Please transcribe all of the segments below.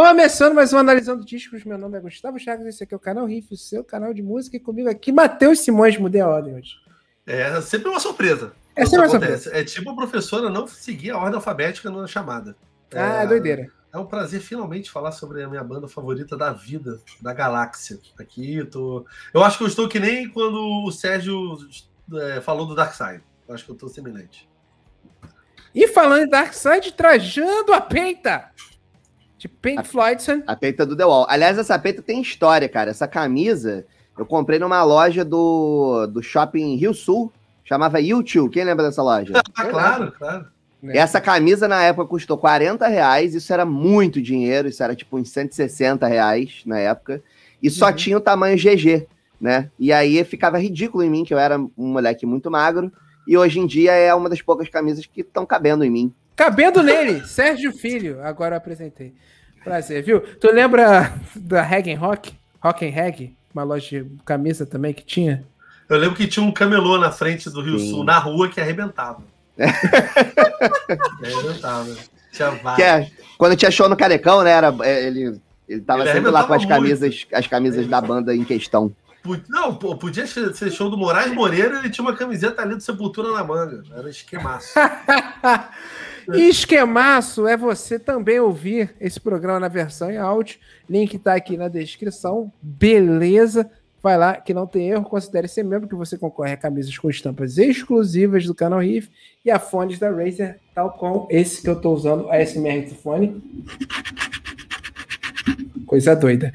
Começando mais um Analisando Discos, meu nome é Gustavo Chagas, esse aqui é o canal Riff, o seu canal de música, e comigo aqui, Matheus Simões, mudei a ordem hoje. É sempre uma surpresa. É sempre uma surpresa. É tipo a professora não seguir a ordem alfabética na chamada. Ah, é, doideira. É um prazer finalmente falar sobre a minha banda favorita da vida, da galáxia. Aqui eu tô. Eu acho que eu estou que nem quando o Sérgio é, falou do Darkseid. Eu acho que eu estou semelhante. E falando em Darkseid, trajando a peita de Pink Floydson. A peita do The Wall. Aliás, essa peita tem história, cara. Essa camisa eu comprei numa loja do, do shopping Rio Sul, chamava YouTube. Quem lembra dessa loja? Ah, claro, claro. É. Essa camisa na época custou 40 reais, isso era muito dinheiro, isso era tipo uns 160 reais na época, e só uhum. tinha o tamanho GG, né? E aí ficava ridículo em mim, que eu era um moleque muito magro, e hoje em dia é uma das poucas camisas que estão cabendo em mim. Cabendo nele, Sérgio Filho, agora eu apresentei. Prazer, viu? Tu lembra da Reg Rock? Rock and Reg? Uma loja de camisa também que tinha? Eu lembro que tinha um camelô na frente do Rio Sim. Sul, na rua, que arrebentava. arrebentava. Tinha que é, quando tinha show no Carecão, né? Era, é, ele, ele tava ele sempre lá com as camisas, as camisas da banda em questão. Não, podia ser show do Moraes Moreira, ele tinha uma camiseta ali do Sepultura na manga. Era esquemaço. E esquemaço é você também ouvir esse programa na versão em áudio. Link está aqui na descrição. Beleza? Vai lá, que não tem erro. Considere ser membro que você concorre a camisas com estampas exclusivas do canal Riff e a fones da Razer, tal como esse que eu estou usando, a SMR do fone. Coisa doida.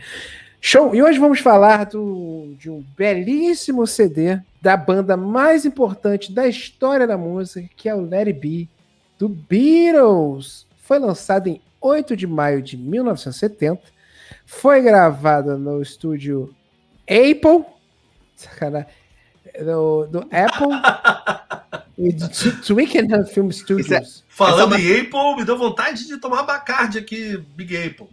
Show! E hoje vamos falar do, de um belíssimo CD da banda mais importante da história da música, que é o It Be, do Beatles. Foi lançado em 8 de maio de 1970. Foi gravada no estúdio Apple. Sacanagem. Do, do Apple e de Twickenham Film é- Studios. É, falando em Apple, me deu vontade de tomar Bacardi aqui, Big Apple.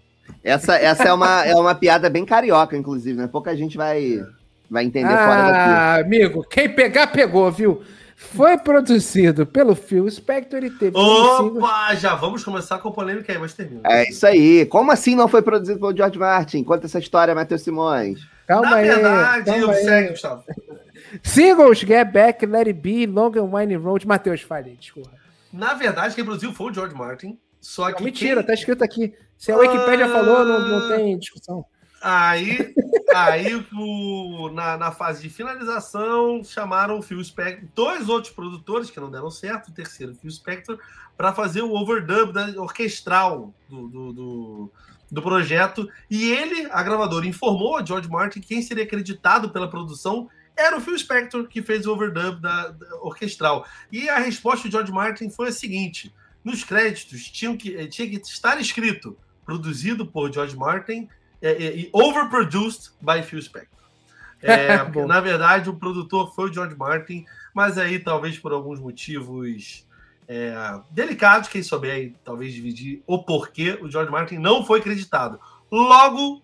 Essa, essa é, uma, é uma piada bem carioca, inclusive, né? Pouca gente vai, vai entender ah, fora daqui. Ah, amigo, quem pegar, pegou, viu? Foi produzido pelo Phil Spector e teve. Opa, já vamos começar com a polêmica aí, mas termina. É isso aí. Como assim não foi produzido pelo George Martin? Conta essa história, Matheus Simões. Calma Na aí. Na verdade, calma eu segue, Gustavo. Singles, Get Back, Let It Be, Long and Winding Road. Matheus, falei, desculpa. Na verdade, quem produziu foi o George Martin. Só que. mentira, quem... tá escrito aqui. Se a Wikipedia ah... falou, não, não tem discussão. Aí, aí o, na, na fase de finalização, chamaram o Phil Spector, dois outros produtores que não deram certo, o terceiro, o Phil Spector, para fazer o overdub da, orquestral do, do, do, do, projeto. E ele, a gravadora, informou a George Martin que quem seria acreditado pela produção era o Phil Spector, que fez o overdub da, da orquestral. E a resposta do George Martin foi a seguinte: nos créditos tinha que, tinha que estar escrito produzido por George Martin é, é, overproduced by Phil Spector. É, na verdade, o produtor foi o George Martin, mas aí talvez por alguns motivos é, delicados, quem souber aí, talvez dividir o porquê, o George Martin não foi acreditado. Logo,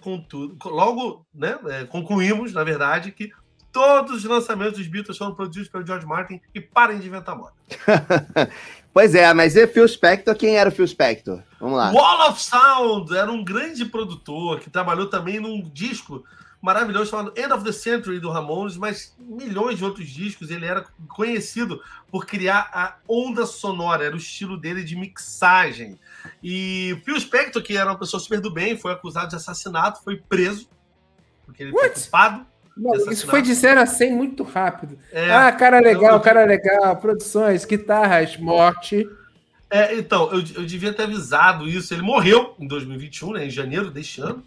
contudo, logo né, é, concluímos, na verdade, que todos os lançamentos dos Beatles foram produzidos pelo George Martin e parem de inventar moda. Pois é, mas e Phil Spector? Quem era o Phil Spector? Vamos lá. Wall of Sound era um grande produtor que trabalhou também num disco maravilhoso chamado End of the Century do Ramones, mas milhões de outros discos. Ele era conhecido por criar a onda sonora, era o estilo dele de mixagem. E Phil Spector, que era uma pessoa super do bem, foi acusado de assassinato, foi preso, porque ele What? foi culpado não, isso foi de 0 a 100 muito rápido. É, ah, cara legal, eu... cara legal, produções, guitarras, morte. É, então, eu, eu devia ter avisado isso. Ele morreu em 2021, né, em janeiro deste ano.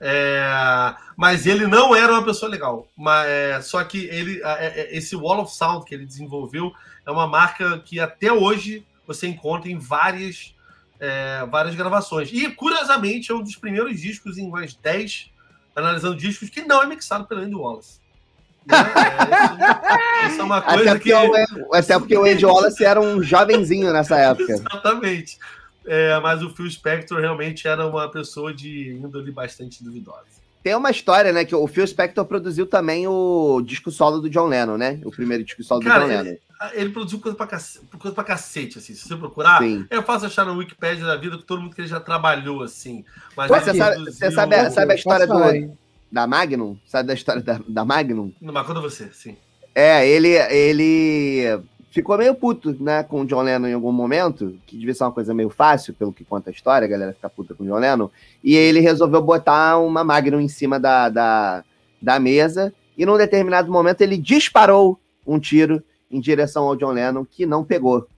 É, mas ele não era uma pessoa legal. Mas, é, só que ele, é, é, esse Wall of Sound que ele desenvolveu é uma marca que até hoje você encontra em várias, é, várias gravações. E, curiosamente, é um dos primeiros discos em umas 10 analisando discos que não é mixado pelo Andy Wallace. Né? É, isso, isso, é uma coisa até que. Até porque o Andy Wallace era um jovenzinho nessa época. Exatamente. É, mas o Phil Spector realmente era uma pessoa de índole bastante duvidosa. tem uma história, né? Que o Phil Spector produziu também o disco solo do John Lennon, né? O primeiro disco solo Cara, do John Lennon. Ele produziu coisa pra, cacete, coisa pra cacete, assim. Se você procurar, Sim. é fácil achar no Wikipedia da vida que todo mundo que ele já trabalhou, assim. Mas Você sabe- sabe a- sabe a história falar, do- hein? Da Magnum? Sabe da história da, da Magnum? Não, mas conta você, sim. É, ele, ele ficou meio puto, né, com o John Lennon em algum momento, que devia ser uma coisa meio fácil, pelo que conta a história, a galera fica puta com o John Lennon, e ele resolveu botar uma Magnum em cima da, da, da mesa, e num determinado momento ele disparou um tiro em direção ao John Lennon, que não pegou,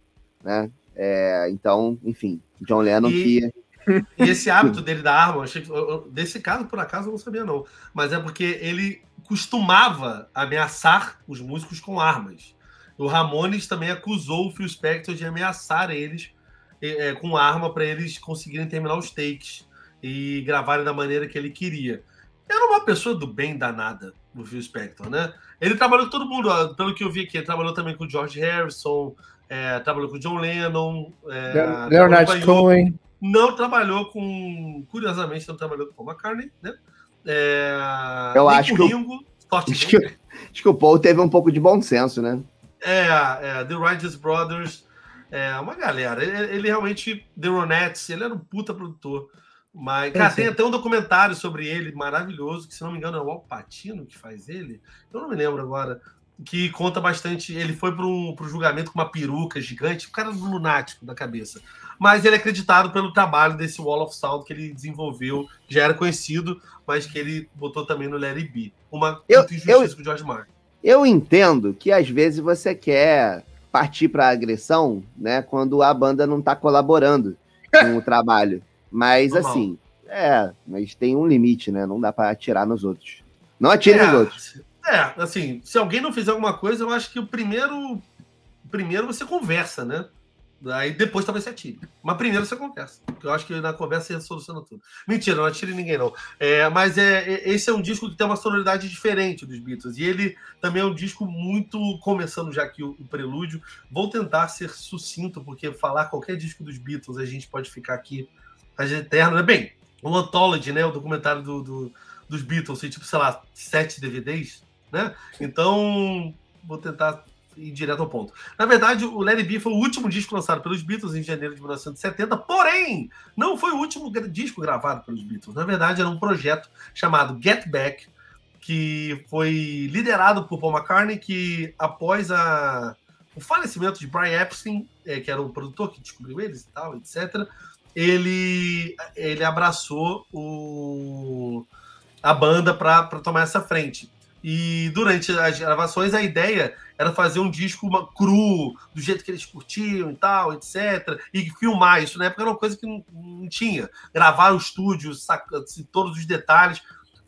né? É, então, enfim, John Lennon E- que... E esse hábito dele da arma, achei desse caso, por acaso, eu não sabia, não. Mas é porque ele costumava ameaçar os músicos com armas. O Ramones também acusou o Phil Spector de ameaçar eles eh, com arma para eles conseguirem terminar os takes e gravarem da maneira que ele queria. Era uma pessoa do bem danada, o Phil Spector, né? Ele trabalhou com todo mundo, ó, pelo que eu vi aqui, ele trabalhou também com o George Harrison, eh, trabalhou com o John Lennon, trabalhou Leonard Cohen. não trabalhou com. Curiosamente, não trabalhou com Paul McCartney, né? É, Eu acho que o- Ringo, Scott Acho que, acho que o Paul teve um pouco de bom senso, né? É, é, The Righteous Brothers, é uma galera. Ele, ele realmente, The Ronettes, ele era um puta produtor. Mas, cara, tem até um documentário sobre ele maravilhoso, que se não me engano é o Al Pacino que faz ele. Eu não me lembro agora. Que conta bastante. Ele foi para um julgamento com uma peruca gigante, o cara lunático da cabeça. Mas ele é acreditado pelo trabalho desse Wall of Sound que ele desenvolveu, já era conhecido, mas que ele botou também no It Be. Uma Eu- injustiça com o George Martin. Eu entendo que às vezes você quer partir para agressão, né, quando a banda não tá colaborando com o trabalho. Mas Normal. assim, é, mas tem um limite, né? Não dá para atirar nos outros. Não atire é, nos outros. É, assim, se alguém não fizer alguma coisa, eu acho que o primeiro. Primeiro você conversa, né? Aí depois talvez você atire. Mas primeiro você conversa. Porque eu acho que na conversa você soluciona tudo. Mentira, não atire ninguém, não. É, mas é, é- esse é um disco que tem uma sonoridade diferente dos Beatles. E ele também é um disco muito. Começando já aqui o, o prelúdio. Vou tentar ser sucinto, porque falar qualquer disco dos Beatles a gente pode ficar aqui a gente eterno. né? Bem, o Anthology, né? O documentário do, do- dos Beatles, tipo, sei lá, sete DVDs, né? Então, vou tentar ir direto ao ponto. Na verdade, o It Be foi o último disco lançado pelos Beatles em janeiro de 1970, porém, não foi o último disco gravado pelos Beatles. Na verdade, era um projeto chamado Get Back, que foi liderado por Paul McCartney, que após a, o falecimento de Brian Epstein, eh, que era o produtor que descobriu eles e tal, etc., ele, ele abraçou o, a banda para tomar essa frente. E durante as gravações, a ideia era fazer um disco uma- cru, do jeito que eles curtiam e tal, etc. E filmar isso. Na época era uma coisa que não, não tinha. Gravar o estúdio, saca- assim, todos os detalhes.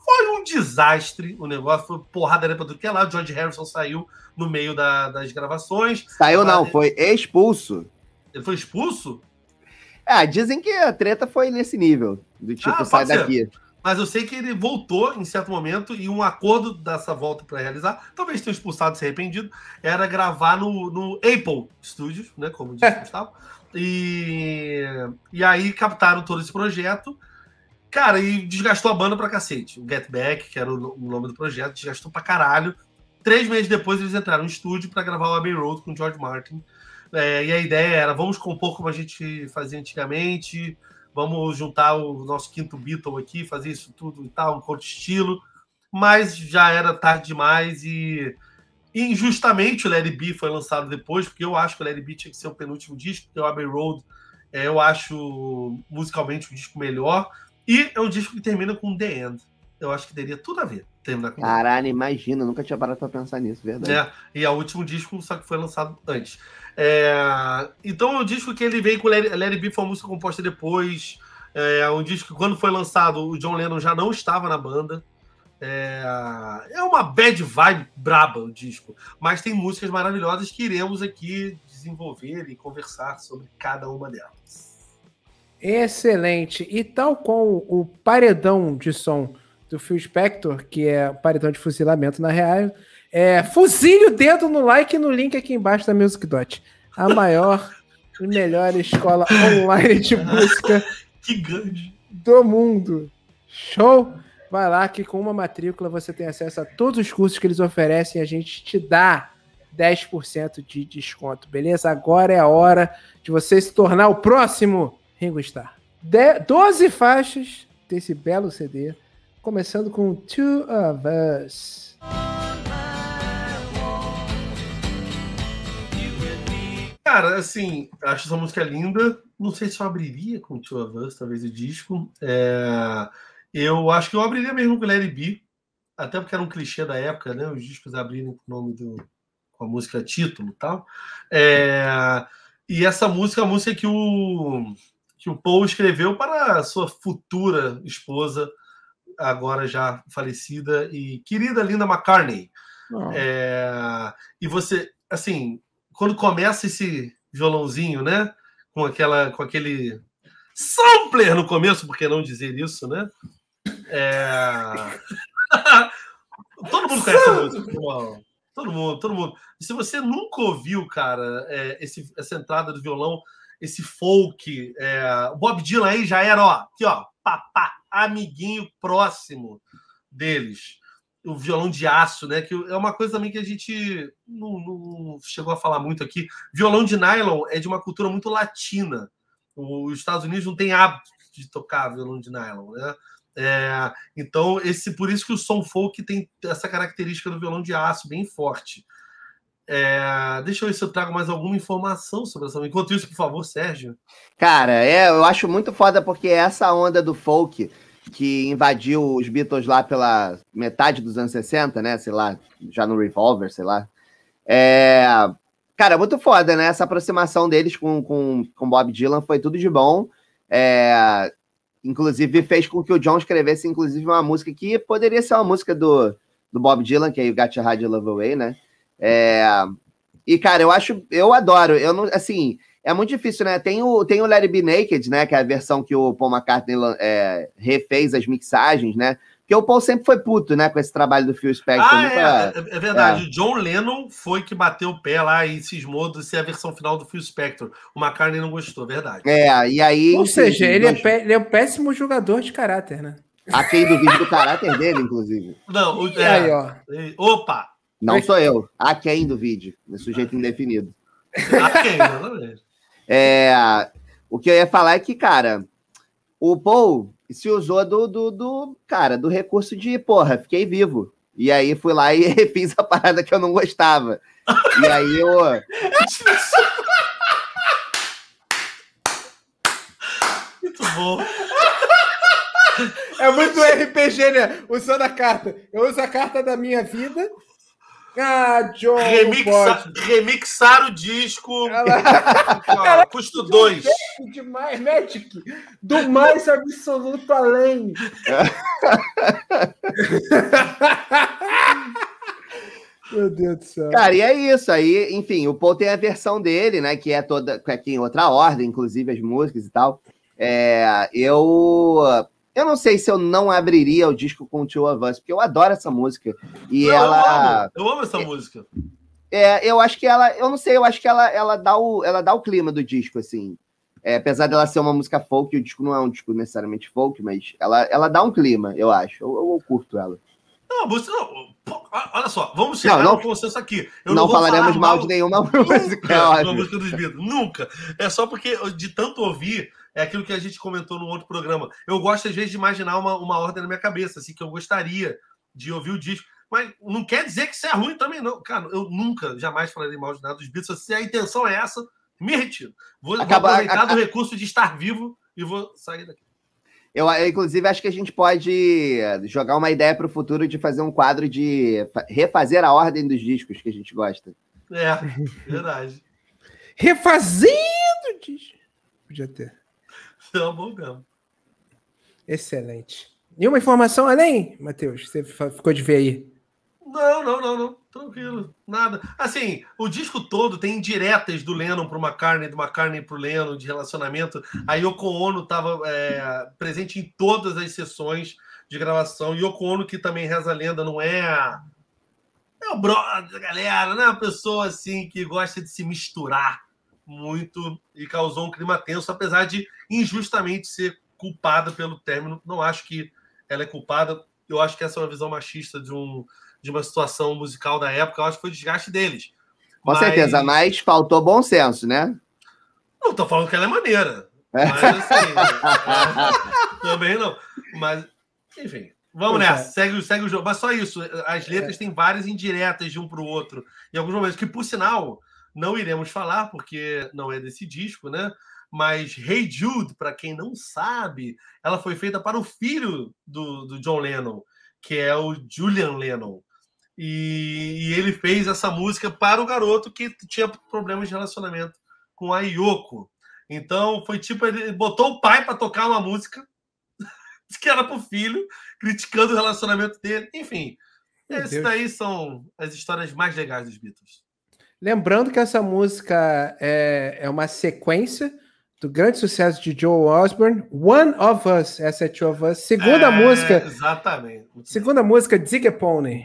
Foi um desastre o negócio, foi porrada para tudo que é lá. O George Harrison saiu no meio da- das gravações. Saiu não, foi expulso. Ele foi expulso? Ah, dizem que a treta foi nesse nível, do tipo, Ah, sai pode ser. daqui. Mas eu sei que ele voltou em certo momento e um acordo dessa volta para realizar, talvez tenha expulsado, se arrependido, era gravar no, no Apple Studios, né? Como disse o Gustavo. E, e aí captaram todo esse projeto. Cara, e desgastou a banda pra cacete. O Get Back, que era o nome do projeto, desgastou pra caralho. Três meses depois eles entraram no estúdio para gravar o Abbey Road com o George Martin. É, e a ideia era, vamos compor como a gente fazia antigamente, vamos juntar o nosso quinto Beatle aqui, fazer isso tudo e tal, um outro estilo. Mas já era tarde demais e injustamente o Larry B foi lançado depois, porque eu acho que o Larry B tinha que ser o penúltimo disco, porque o Abbey Road é, eu acho musicalmente o disco melhor. E é um disco que termina com The End. Eu acho que teria tudo a ver terminar com. Caralho, imagina, nunca tinha parado pra pensar nisso, verdade. né? E é o último disco, só que foi lançado antes. É, então é um disco que ele veio com Let It Be, foi uma música composta depois. É um disco que quando foi lançado, o John Lennon já não estava na banda. É, é uma bad vibe braba o disco, mas tem músicas maravilhosas que iremos aqui desenvolver e conversar sobre cada uma delas. Excelente. E tal com o paredão de som do Phil Spector, que é paredão de fuzilamento na real, é, fuzile o dedo no like e no link aqui embaixo da Music Dot. A maior e melhor escola online de música do mundo. Show? Vai lá que com uma matrícula você tem acesso a todos os cursos que eles oferecem e a gente te dá 10% de desconto, beleza? Agora é a hora de você se tornar o próximo Ringo Starr. De 12 faixas desse belo CD, começando com Two of Us. Cara, assim, acho essa música linda. Não sei se eu abriria com Two of Us, talvez o disco. É... Eu acho que eu abriria mesmo com Larry B. Até porque era um clichê da época, né? Os discos abrirem com o nome do. com a música título e tal. É... E essa música é a música que o, que o Paul escreveu para a sua futura esposa, agora já falecida e querida Linda McCartney. É... E você, assim, quando começa esse violãozinho, né? Com aquela, com aquele sampler no começo, por que não dizer isso, né? É... todo mundo conhece a música. Todo mundo, todo mundo. E se você nunca ouviu, cara, é, esse, essa entrada do violão, esse folk, é, o Bob Dylan aí já era, ó, aqui, ó, papá, amiguinho próximo deles o violão de aço, né? Que é uma coisa também que a gente não, não, chegou a falar muito aqui. Violão de nylon é de uma cultura muito latina. Os Estados Unidos não tem hábito de tocar violão de nylon, né? É, então, esse por isso que o som folk tem essa característica do violão de aço bem forte. É, deixa eu ver se eu trago mais alguma informação sobre essa. Enquanto isso, por favor, Sérgio. Cara, é, eu acho muito foda porque essa onda do folk que invadiu os Beatles lá pela metade dos anos 60, né? Sei lá, já no Revolver, sei lá. É... Cara, muito foda, né? Essa aproximação deles com, com, com Bob Dylan foi tudo de bom. É... Inclusive, fez com que o John escrevesse, inclusive, uma música que poderia ser uma música do, do Bob Dylan, que é o Got Your Hide Love Away, né? É... E, cara, eu acho, eu adoro. Eu não, assim, é muito difícil, né? Tem o, tem o It Be Naked, né? Que é a versão que o Paul McCartney é, refez as mixagens, né? Porque o Paul sempre foi puto, né? Com esse trabalho do Phil Spector. Ah, nunca... é, é, verdade. É. John Lennon foi que bateu o pé lá e cismou de ser a versão final do Phil Spector. O McCartney não gostou, verdade. É, e aí... Ou seja, ele, é pé, ele é um péssimo jogador de caráter, né? A quem duvide do caráter dele, inclusive. Não, o, é, aí, ó. Opa! Não sou eu. A quem duvide. É sujeito indefinido. A quem, exatamente. É, o que eu ia falar é que, cara, o Paul se usou do, do, do, cara, do recurso de, porra, fiquei vivo. E aí fui lá e fiz a parada que eu não gostava. E aí eu. Muito bom. É muito RPG, né? Usando a carta. Eu uso a carta da minha vida ah, John. Remixa, remixar o disco. Ela... Custo 2. Demais, Magic. Do mais absoluto além. Meu Deus do céu. Cara, e é isso. Aí, enfim, o Paul tem a versão dele, né? Que é toda. Que é em outra ordem, inclusive as músicas e tal. É, eu eu não sei se eu não abriria o disco com Two of Us, porque eu adoro essa música. E não, ela. Eu amo, eu amo essa é, música. É, eu acho que ela. Eu não sei, eu acho que ela, ela, dá, o, ela dá o clima do disco, assim. É, apesar dela ser uma música folk, o disco não é um disco necessariamente folk, mas ela, ela dá um clima, eu acho. Eu, eu, eu curto ela. Não, você não. Olha só, vamos chegar não, não, no consenso aqui. Eu não, não falaremos mal de nenhuma música. música dos Beatles. Nunca. É só porque de tanto ouvir é aquilo que a gente comentou no outro programa. Eu gosto, às vezes, de imaginar uma, uma ordem na minha cabeça, assim, que eu gostaria de ouvir o disco. Mas não quer dizer que isso é ruim também, não. Cara, eu nunca, jamais falarei mal de nada dos Beatles. Se a intenção é essa, me retiro. Vou, Acaba, vou aproveitar a, do recurso de estar vivo e vou sair daqui. Eu, inclusive, acho que a gente pode jogar uma ideia para o futuro de fazer um quadro de refazer a ordem dos discos que a gente gosta. É, verdade. Refazendo discos. Podia ter. Não, bom mesmo. Excelente. Nenhuma informação além, Matheus? Você ficou de ver aí? Não, não, não, não. Tranquilo. Nada. Assim, o disco todo tem indiretas do Lennon para o McCartney, do McCartney para o Lennon, de relacionamento. A Yoko Ono estava é, presente em todas as sessões de gravação. Yoko Ono, que também reza a lenda, não é é o brother, galera, não é uma pessoa assim que gosta de se misturar muito e causou um clima tenso, apesar de injustamente ser culpada pelo término. Não acho que ela é culpada. eu acho que essa é uma visão machista de, um, de uma situação musical da época, eu acho que foi o desgaste deles. Com mas... certeza, mas faltou bom senso, né? Não tô falando que ela é maneira. É. Mas assim, é, também não. Mas, enfim, vamos Poxa. nessa. Segue, segue o jogo. Mas só isso. As letras é. têm várias indiretas de um para o outro. Em alguns momentos, que por sinal, não iremos falar, porque não é desse disco, né? Mas Hey Jude, para quem não sabe, ela foi feita para o filho do, do John Lennon, que é o Julian Lennon. E, e, ele fez essa música para o garoto que tinha problemas de relacionamento com a Yoko. Então foi tipo, ele botou o pai para tocar uma música que era para o filho, criticando o relacionamento dele. Enfim, esses daí são as histórias mais legais dos Beatles. Lembrando que essa música é, é uma sequência do grande sucesso de Joe Osborne, One of Us, essa é Two of Us. Segunda é, música. Exatamente. Segunda música, Dig a Pony.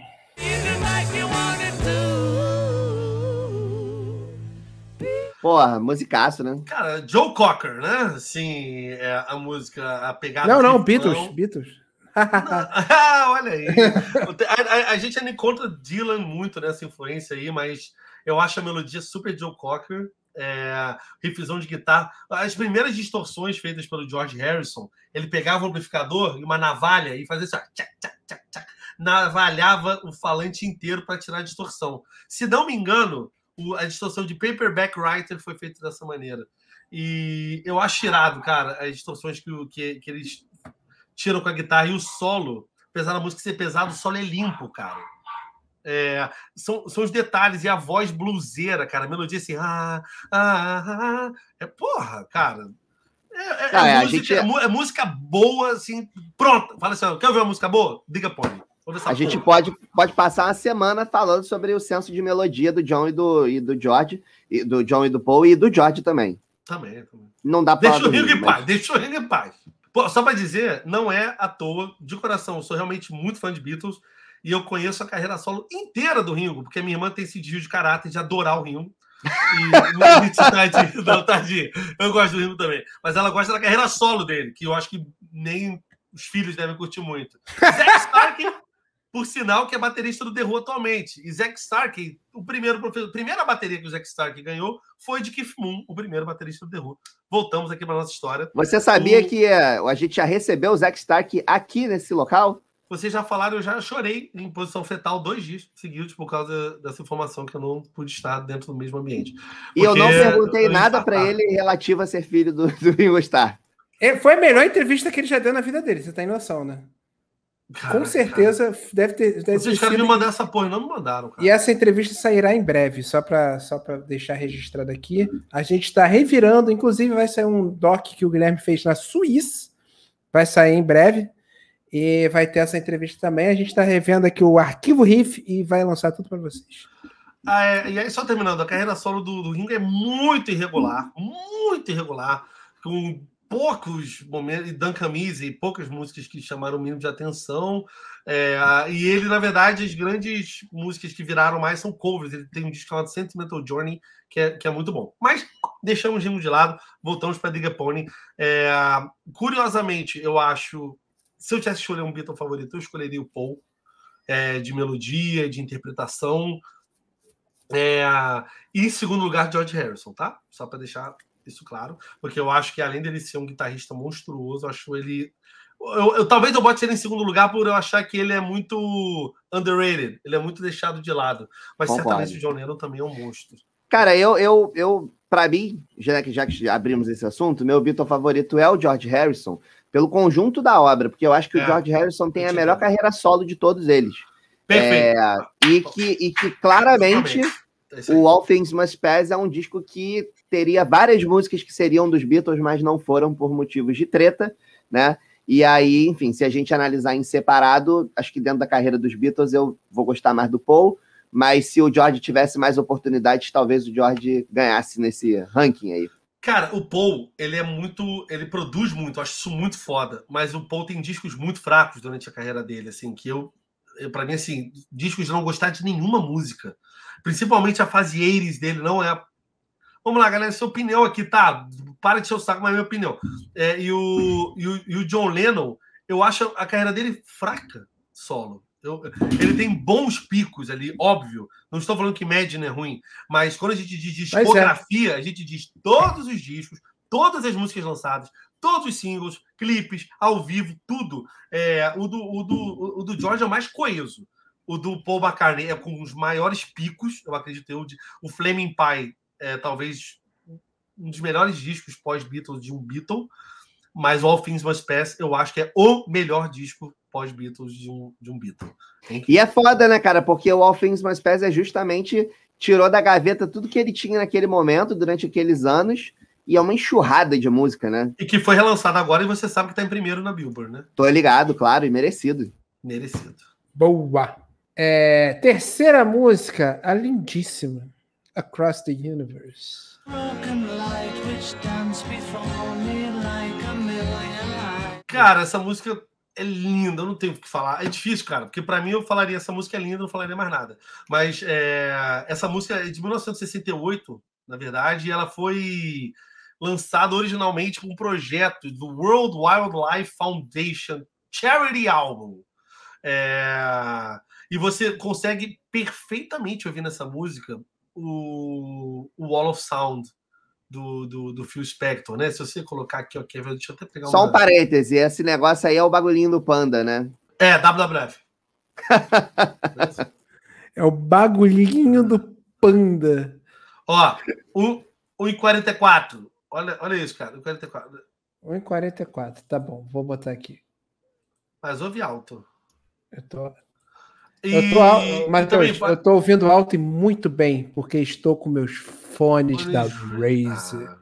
Porra, musicaço, né? Cara, Joe Cocker, né? Assim, é a música, a pegada. Não, não, Beatles, Beatles. ah, olha aí. A, a, a, gente ainda encontra Dylan muito nessa influência aí, mas eu acho a melodia super Joe Cocker. É, riffzão de guitarra. As primeiras distorções feitas pelo George Harrison, ele pegava um amplificador e uma navalha e fazia assim, tchac, tchac, tchac, tchac, navalhava o falante inteiro para tirar a distorção. Se não me engano, a distorção de Paperback Writer foi feita dessa maneira. E eu acho irado, cara, as distorções que, que, que eles tiram com a guitarra e o solo, apesar da música ser pesado, o solo é limpo, cara. É, são, são os detalhes e a voz bluseira, cara, a melodia assim, ah, ah, ah, é porra, cara. É, é, ah, é, música, gente... é, música boa, assim, pronto. Fala assim, quer ouvir uma música boa? Diga, pode. A gente pode, pode passar uma semana falando sobre o senso de melodia do John e do, e do George, e do John e do Paul e do George também. Também, também. Não dá pra. Deixa o Ringo em paz, deixa o Ringo em paz. Pô, só para dizer, não é à toa, de coração, eu sou realmente muito fã de Beatles e eu conheço a carreira solo inteira do Ringo, porque minha irmã tem esse desvio de caráter de adorar o Ringo. E, tadinho, não, tadinho. Eu gosto do Ringo também. Mas ela gosta da carreira solo dele, que eu acho que nem os filhos devem curtir muito. Zack Stark por sinal que é baterista do The Who atualmente. E Zack Stark, o primeiro a primeira bateria que o Zack Stark ganhou foi de Keith Moon, o primeiro baterista do The Who. Voltamos aqui para nossa história. Você sabia o... que uh, a gente já recebeu o Zack Stark aqui nesse local? Vocês já falaram, eu já chorei em posição fetal dois dias seguidos por causa dessa informação que eu não pude estar dentro do mesmo ambiente. E eu não perguntei nada para ele relativo a ser filho do, do Ringo Starr. É, foi a melhor entrevista que ele já deu na vida dele, você tem noção, né? Cara, Com certeza cara. deve ter. Deve Vocês querem me mandar essa porra, não me mandaram. Cara. E essa entrevista sairá em breve, só para só deixar registrado aqui. A gente está revirando, inclusive vai sair um doc que o Guilherme fez na Suíça, vai sair em breve. E vai ter essa entrevista também. A gente está revendo aqui o arquivo Riff e vai lançar tudo para vocês. Ah, é, e aí, só terminando, a carreira solo do, do Ringo é muito irregular, muito irregular, com poucos momentos, e Dan Camise, e poucas músicas que chamaram o mínimo de atenção. É, e ele, na verdade, as grandes músicas que viraram mais são covers. Ele tem um disco chamado Sentimental Journey, que é, que é muito bom. Mas deixamos o de lado, voltamos para Diga Pony. É, curiosamente, eu acho. Se eu tivesse escolher um Beatle favorito, eu escolheria o Paul, é, de melodia, de interpretação. É, e em segundo lugar, George Harrison, tá? Só para deixar isso claro, porque eu acho que além dele ser um guitarrista monstruoso, eu acho ele. Eu, eu, talvez eu bote ele em segundo lugar por eu achar que ele é muito underrated, ele é muito deixado de lado. Mas Concordo. certamente o John Lennon também é um monstro. Cara, eu, eu, eu para mim, já que, já que abrimos esse assunto, meu Beatle favorito é o George Harrison, pelo conjunto da obra, porque eu acho que é, o George Harrison tem a melhor carreira solo de todos eles. Perfeito. É, e, que, e que claramente é o All Things Must Pass é um disco que teria várias músicas que seriam dos Beatles, mas não foram por motivos de treta, né? E aí, enfim, se a gente analisar em separado, acho que dentro da carreira dos Beatles eu vou gostar mais do Paul, mas se o George tivesse mais oportunidades, talvez o George ganhasse nesse ranking aí. Cara, o Paul, ele é muito. Ele produz muito, acho isso muito foda. Mas o Paul tem discos muito fracos durante a carreira dele, assim, que eu. eu para mim, assim, discos de não gostar de nenhuma música. Principalmente a fase Aires dele não é Vamos lá, galera, sua opinião aqui, tá? Para de ser o saco, mas é minha opinião. É, e, o, e, o, e o John Lennon, eu acho a carreira dele fraca. solo. Eu, ele tem bons picos ali, óbvio. Não estou falando que Imagine é ruim, mas quando a gente diz é. discografia, é. a gente diz todos os discos, todas as músicas lançadas, todos os singles, clipes, ao vivo, tudo. É, o, do, o, do, o do George é o mais coeso. O do Paul McCartney é com os maiores picos, eu acredito. Eu, o Flaming Pie é talvez um dos melhores discos pós-Beatles de um Beatle, mas All Things Must Pass eu acho que é o melhor disco pós-Beatles de um, de um Beatle. E é foda, né, cara? Porque o All Things Must Pass é justamente tirou da gaveta tudo que ele tinha naquele momento, durante aqueles anos, e é uma enxurrada de música, né? E que foi relançado agora e você sabe que tá em primeiro na Billboard, né? Tô ligado, claro, e merecido. Merecido. Boa. É, terceira música, a lindíssima. Across the Universe. Cara, essa música é linda, eu não tenho o que falar. É difícil, cara, porque para mim eu falaria essa música é linda, não falaria mais nada. Mas é, essa música é de 1968, na verdade, e ela foi lançada originalmente com um projeto do World Wildlife Foundation Charity Album. É, e você consegue perfeitamente ouvir nessa música o, o Wall of Sound do, do, do Phil Spector, né? Se você colocar aqui, ok, deixa eu até pegar Só um parêntese, esse negócio aí é o bagulhinho do Panda, né? É, WWF. é o bagulhinho do Panda. Ó, 1,44. Olha, olha isso, cara, 1,44. 1,44, tá bom, vou botar aqui. Mas ouve alto. Eu tô, eu tô, também, eu estou ouvindo alto e muito bem, porque estou com meus fones da Razer. Ah,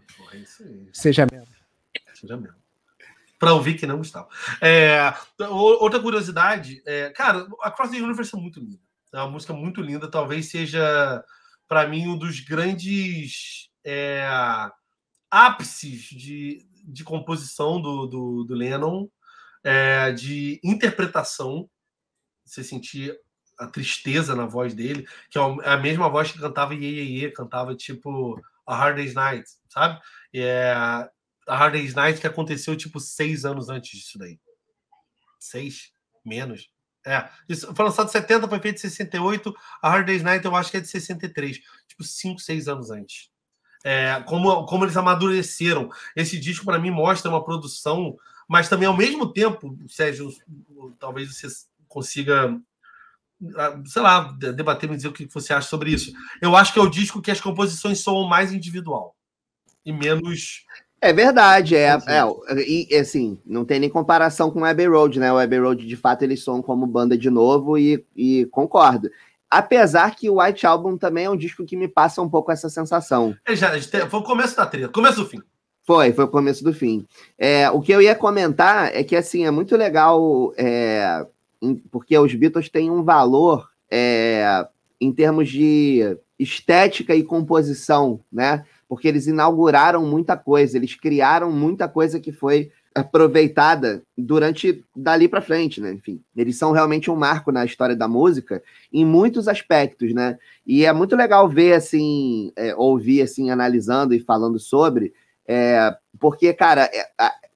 Seja mesmo. Seja mesmo. Para ouvir que não, Gustavo. É, outra curiosidade, é, cara, Across the Universe é muito linda. É uma música muito linda, talvez seja, para mim, um dos grandes é, ápices de, de composição do, do, do Lennon, é, de interpretação. Você sentir a tristeza na voz dele, que é, é a mesma voz que cantava Ye, Ye, Ye cantava tipo A Hard Day's Night, sabe? É a Hard Day's Night que aconteceu tipo seis anos antes disso daí. Seis? Menos. É, isso foi lançado em 70, foi feito em 68. A Hard Day's Night eu acho que é de 63, tipo cinco, seis anos antes. É, como, como eles amadureceram. Esse disco, para mim, mostra uma produção, mas também, ao mesmo tempo, Sérgio, talvez você consiga sei lá, debater, me dizer o que você acha sobre isso. Eu acho que é o disco que as composições soam mais individual e menos. É verdade, é, é, e assim, não tem nem comparação com o Abbey Road, né? O Abbey Road, de fato, eles soam como banda de novo e, e concordo. Apesar que o White Album também é um disco que me passa um pouco essa sensação. É, já, foi o começo da trilha, começo do fim. Foi, foi o começo do fim. É, o que eu ia comentar é que, assim, é muito legal é, porque os Beatles têm um valor é, em termos de estética e composição, né? Porque eles inauguraram muita coisa, eles criaram muita coisa que foi aproveitada durante dali para frente, né? Enfim, eles são realmente um marco na história da música em muitos aspectos, né? E é muito legal ver assim, é, ouvir assim, analisando e falando sobre, é, porque cara, é,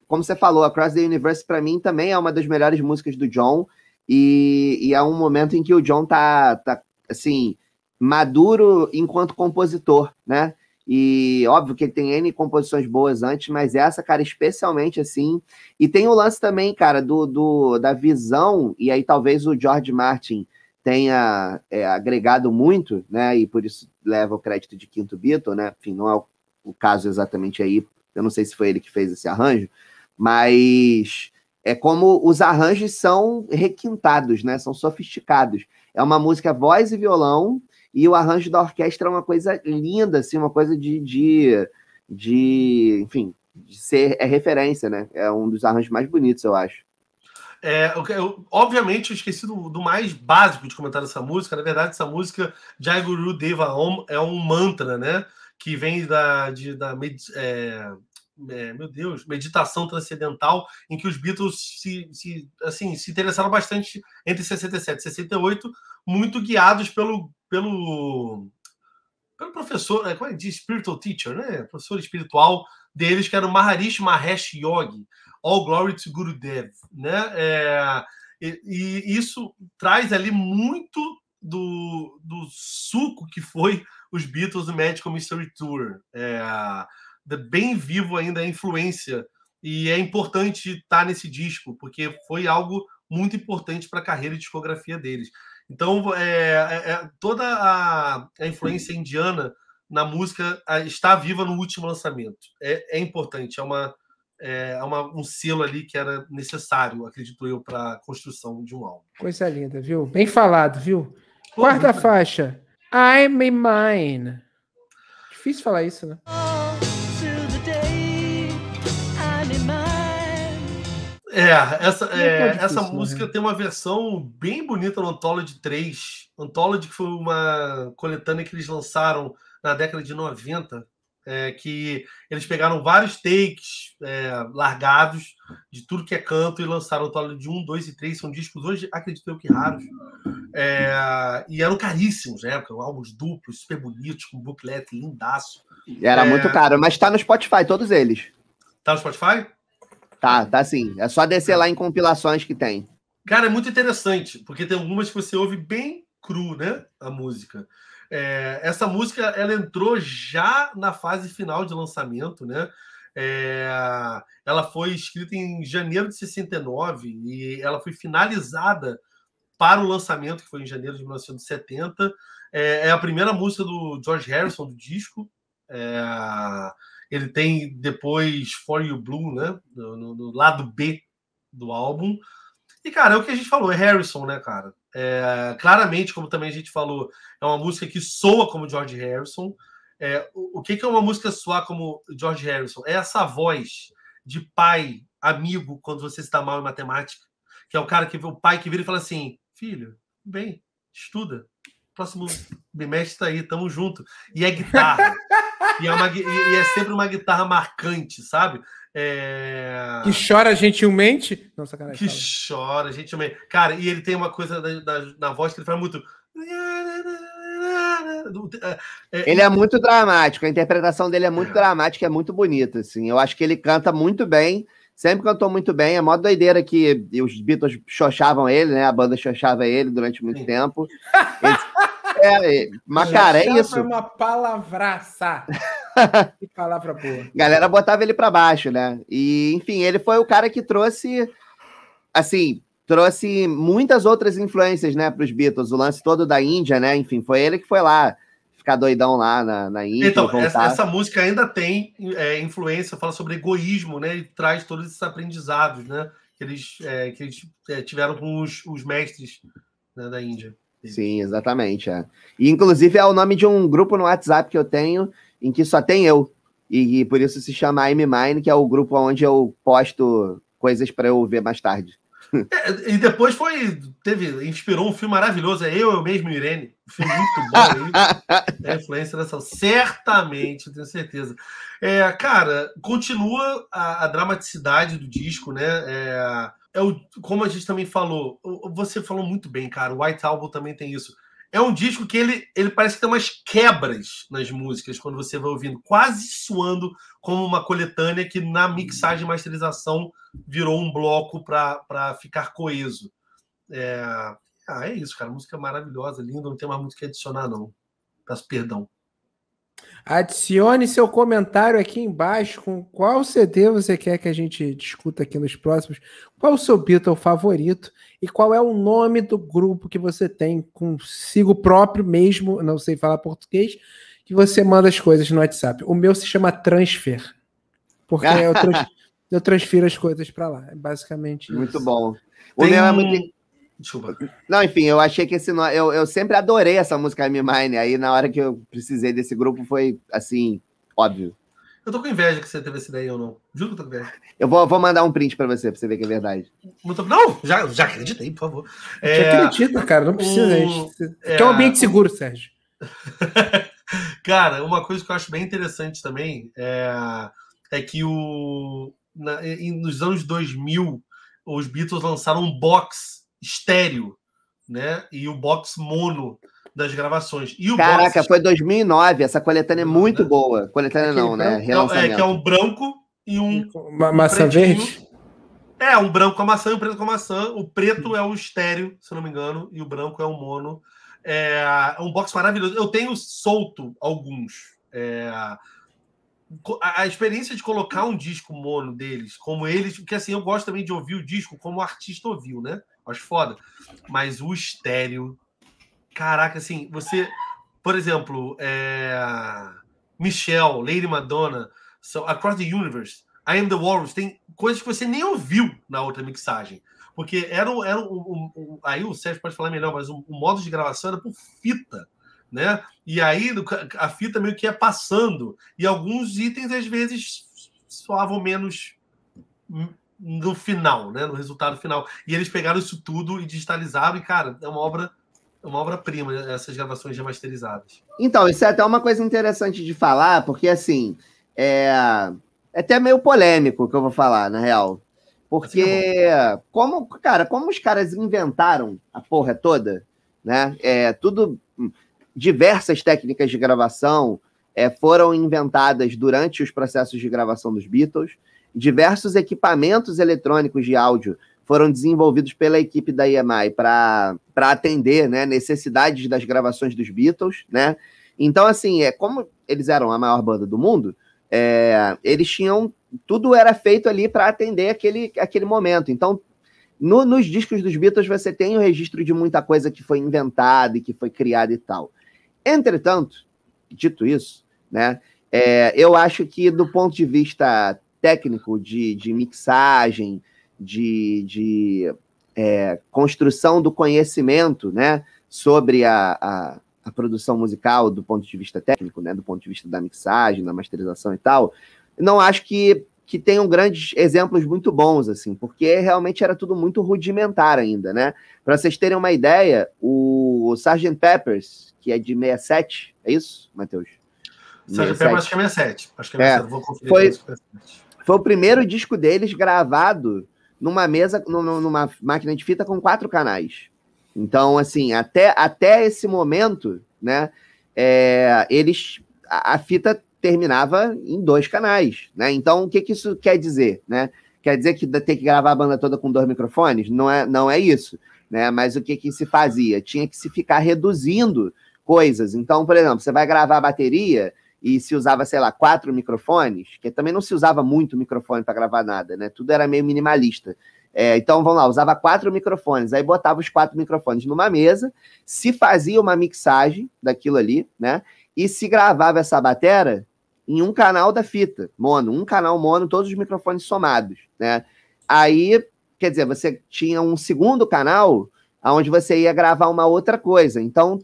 como você falou, Across the Universe para mim também é uma das melhores músicas do John. E, e é um momento em que o John tá, tá assim, maduro enquanto compositor, né? E óbvio que ele tem N composições boas antes, mas essa, cara, especialmente assim. E tem o lance também, cara, do, do da visão, e aí talvez o George Martin tenha é, agregado muito, né? E por isso leva o crédito de quinto Beatle, né? Enfim, não é o, o caso exatamente aí. Eu não sei se foi ele que fez esse arranjo, mas é como os arranjos são requintados, né? São sofisticados. É uma música voz e violão, e o arranjo da orquestra é uma coisa linda, assim, uma coisa de, de, de enfim, de ser é referência, né? É um dos arranjos mais bonitos, eu acho. É, eu, obviamente, eu esqueci do, do, mais básico de comentar dessa música. Na verdade, essa música Jai Guru Deva Om é um mantra, né? Que vem da, de, da é, é, meu Deus, meditação transcendental, em que os Beatles se, se, assim, se interessaram bastante entre 67 e 68, muito guiados pelo, pelo, pelo professor, é, como é, de spiritual teacher, né? Professor espiritual deles, que era o Maharishi Mahesh Yogi, All Glory to Gurudev, né? É, E, e isso traz ali muito do, do suco que foi os Beatles do Magical Mystery Tour. É, bem vivo ainda a influência. E é importante estar nesse disco, porque foi algo muito importante para a carreira e discografia deles. Então, é, é, é toda a, a, influência indiana na música está viva no último lançamento. É, é importante, é, uma, é, é uma, um selo ali que era necessário, acredito eu, para a construção de um álbum. Coisa linda, viu? Bem falado, viu? Quarta faixa, I'm Mine. Difícil falar isso, né? É, essa, é, difícil, essa música né? tem uma versão bem bonita no Anthology 3. Anthology que foi uma coletânea que eles lançaram na década de 90, é, que eles pegaram vários takes é, largados de tudo que é canto e lançaram o Anthology de 1, 2 e 3. São discos hoje, acredito eu, que raros. É, e eram caríssimos, né? Álbuns duplos, super bonitos, com booklet lindaço. Era muito é. caro, mas tá no Spotify, todos eles. Tá no Spotify? Tá, tá sim. É só descer lá em compilações que tem. Cara, é muito interessante, porque tem algumas que você ouve bem cru, né? A música. É, essa música ela entrou já na fase final de lançamento, né? É, ela foi escrita em janeiro de 69 e ela foi finalizada para o lançamento, que foi em janeiro de 1970. É, é a primeira música do George Harrison do disco. É, ele tem depois For You Blue, né? No, no, no, lado B do álbum. E, cara, é o que a gente falou, é Harrison, né, cara? É, claramente, como também a gente falou, é uma música que soa como George Harrison. É, o, o que, que é uma música soar como George Harrison? É essa voz de pai, amigo, quando você está mal em matemática, que é o cara que o pai que vira e fala assim: filho, bem, estuda. Próximo bimestre está aí, tamo junto. E é guitarra. e, é uma, e é sempre uma guitarra marcante, sabe? É... Que chora gentilmente. Não, sacanagem. Que fala. chora gentilmente. Cara, e ele tem uma coisa da, da, na voz que ele faz muito. Ele é muito dramático, a interpretação dele é muito dramática, é muito bonita, assim. Eu acho que ele canta muito bem, sempre cantou muito bem. É mó doideira que os Beatles xoxavam ele, né? A banda xoxava ele durante muito Sim. tempo. Ele, é, Macaré é isso. uma palavraça. que palavra boa. Galera botava ele para baixo, né? E, enfim, ele foi o cara que trouxe, assim, trouxe muitas outras influências, né, para os Beatles. O lance todo da Índia, né? Enfim, foi ele que foi lá ficar doidão lá na, na Índia. Então, essa, essa, música ainda tem é, influência, fala sobre egoísmo, né? E traz todos esses aprendizados, né? Que eles, é, que eles é, tiveram com os, os mestres né, da Índia. Sim, exatamente. É. E, inclusive, é o nome de um grupo no WhatsApp que eu tenho, em que só tem eu. E, e por isso se chama I'm Mine, que é o grupo onde eu posto coisas para eu ver mais tarde. É, e depois foi. Teve, inspirou um filme maravilhoso, é Eu, Eu Mesmo Irene. Um filme muito bom. é influência dessa. Certamente, tenho certeza. É, cara, continua a, a, dramaticidade do disco, né? É, é o, como a gente também falou, você falou muito bem, cara. O White Album também tem isso. É um disco que ele, ele parece que tem umas quebras nas músicas quando você vai ouvindo, quase suando como uma coletânea que na mixagem e masterização virou um bloco para ficar coeso. É, ah, é isso, cara. Música maravilhosa, linda. Não tem mais música a adicionar, não. Peço perdão. Adicione seu comentário aqui embaixo com qual CD você quer que a gente discuta aqui nos próximos. Qual o seu Beatle favorito e qual é o nome do grupo que você tem consigo próprio mesmo, não sei falar português, que você manda as coisas no WhatsApp. O meu se chama Transfer, porque eu, trans, eu transfiro as coisas para lá. É basicamente Muito isso. bom. O tem... meu é muito Desculpa. Não, enfim, eu achei que esse. Eu, eu sempre adorei essa música I'm Mine. Aí, na hora que eu precisei desse grupo, foi assim, óbvio. Eu tô com inveja que você teve essa ideia ou não. Juro que eu tô com inveja. Eu vou, vou mandar um print pra você, pra você ver que é verdade. Muito... Não, já, já acreditei, por favor. É... Já acredita, cara, não precisa. Um... É... é um ambiente seguro, Sérgio. cara, uma coisa que eu acho bem interessante também é, é que o, na, nos anos 2000, os Beatles lançaram um box estéreo, né? E o box mono das gravações. E o Caraca, box... foi 2009. Essa coletânea é muito né? boa. Coletânea não, né? É, é, que é um branco e um. Uma maçã verde? É, um branco com a maçã e um preto com a maçã. O preto é o estéreo, se não me engano, e o branco é o mono. É, é um box maravilhoso. Eu tenho solto alguns. É, a, a, experiência de colocar um disco mono deles, como eles, porque assim, eu gosto também de ouvir o disco como o artista ouviu, né? Acho foda. Mas o estéreo, caraca, assim, você, por exemplo, é, Michelle, Lady Madonna, so, Across the Universe, I Am the Walrus, tem coisas que você nem ouviu na outra mixagem. Porque era, um aí o Sérgio pode falar melhor, mas o, o modo de gravação era por fita né? E aí a fita meio que ia passando e alguns itens às vezes soavam menos no final, né? No resultado final. E eles pegaram isso tudo e digitalizaram e cara, é uma obra é uma obra-prima essas gravações remasterizadas. Então, isso é até uma coisa interessante de falar, porque assim, é, é até meio polêmico o que eu vou falar, na real. Porque, é como, cara, como os caras inventaram a porra toda, né? É tudo diversas técnicas de gravação é, foram inventadas durante os processos de gravação dos Beatles. Diversos equipamentos eletrônicos de áudio foram desenvolvidos pela equipe da EMI para atender né, necessidades das gravações dos Beatles, né? Então, assim, é como eles eram a maior banda do mundo, é, eles tinham tudo era feito ali para atender aquele, aquele momento. Então, no, nos discos dos Beatles você tem o registro de muita coisa que foi inventada e que foi criada e tal. Entretanto, dito isso, né, é, eu acho que do ponto de vista técnico, de, de mixagem, de, de é, construção do conhecimento né, sobre a, a, a, produção musical do ponto de vista técnico, né, do ponto de vista da mixagem, da masterização e tal, não acho que, que tenham grandes exemplos muito bons, assim, porque realmente era tudo muito rudimentar ainda, né? Para vocês terem uma ideia, o Sgt. Peppers, que é de 67, é isso, Matheus? Sérgio Pé, acho que é 67. Acho que é 67. É, Vou conferir. Foi, foi o primeiro disco deles gravado numa mesa, numa máquina de fita com quatro canais. Então, assim, até, até esse momento, né, é, eles a, a, fita terminava em dois canais, né? Então, o que, que isso quer dizer, né? Quer dizer que tem que gravar a banda toda com dois microfones? Não é, não é isso, né? Mas o que, que se fazia? Tinha que se ficar reduzindo coisas. Então, por exemplo, você vai gravar a bateria e se usava, sei lá, quatro microfones, que também não se usava muito microfone para gravar nada, né? Tudo era meio minimalista. É, então, vamos lá, usava quatro microfones, aí botava os quatro microfones numa mesa, se fazia uma mixagem daquilo ali, né? E se gravava essa bateria em um canal da fita, mono, um canal mono, todos os microfones somados, né? Aí, quer dizer, você tinha um segundo canal onde você ia gravar uma outra coisa. Então,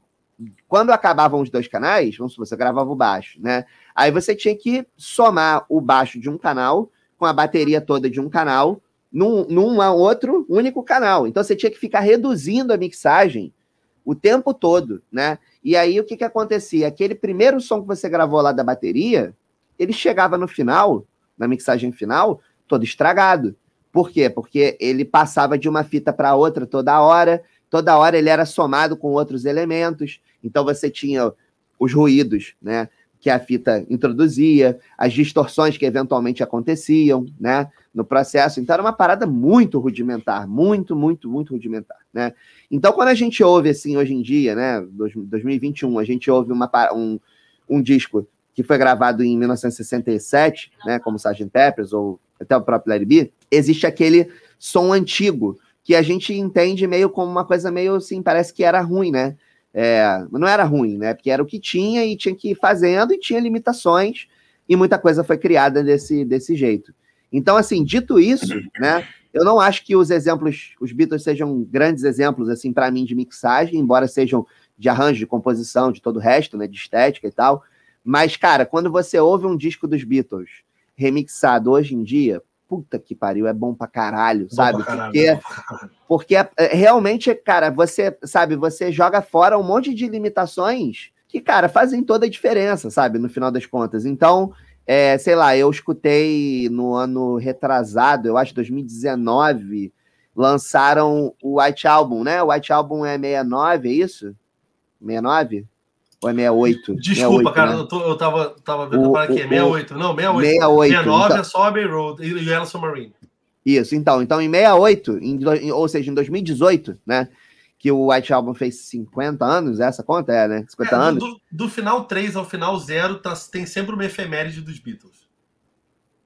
quando acabavam os dois canais, vamos supor, você gravava o baixo, né? Aí você tinha que somar o baixo de um canal com a bateria toda de um canal num, num outro único canal. Então você tinha que ficar reduzindo a mixagem o tempo todo, né? E aí o que que acontecia? Aquele primeiro som que você gravou lá da bateria, ele chegava no final, na mixagem final, todo estragado. Por quê? Porque ele passava de uma fita para outra toda hora, toda hora ele era somado com outros elementos. Então você tinha os ruídos, né? Que a fita introduzia, as distorções que eventualmente aconteciam, né? No processo. Então era uma parada muito rudimentar, muito, muito, muito rudimentar, né? Então quando a gente ouve assim hoje em dia, né? 2021, a gente ouve uma, um, um disco que foi gravado em 1967, né? Como Sgt. Peppers ou até o próprio Larry B, existe aquele som antigo que a gente entende meio como uma coisa meio assim, parece que era ruim, né? É, não era ruim, né? Porque era o que tinha e tinha que ir fazendo e tinha limitações e muita coisa foi criada desse, desse jeito. Então, assim, dito isso, né? Eu não acho que os exemplos, os Beatles sejam grandes exemplos, assim, para mim, de mixagem, embora sejam de arranjo, de composição, de todo o resto, né? De estética e tal. Mas, cara, quando você ouve um disco dos Beatles remixado hoje em dia, puta que pariu, é bom pra caralho, bom sabe? Pra caralho, porque, porque é, realmente, cara, você, sabe, você joga fora um monte de limitações que, cara, fazem toda a diferença, sabe, no final das contas. Então, é, sei lá, eu escutei no ano retrasado, eu acho 2019, lançaram o White Album, né? O White Album é 69, é isso? 69? Ou é 68? Desculpa, 68, cara, né? eu, tô, eu tava, tava vendo o, para aqui. É 68. Não, 68. 68. 69 então... é só Abbey Road e Yellow Submarine. Isso, então, então em 68, em, ou seja, em 2018, né? Que o White Album fez 50 anos, essa conta é, né? 50 É, anos. do- do final 3 ao final 0, tá- tem sempre uma efeméride dos Beatles.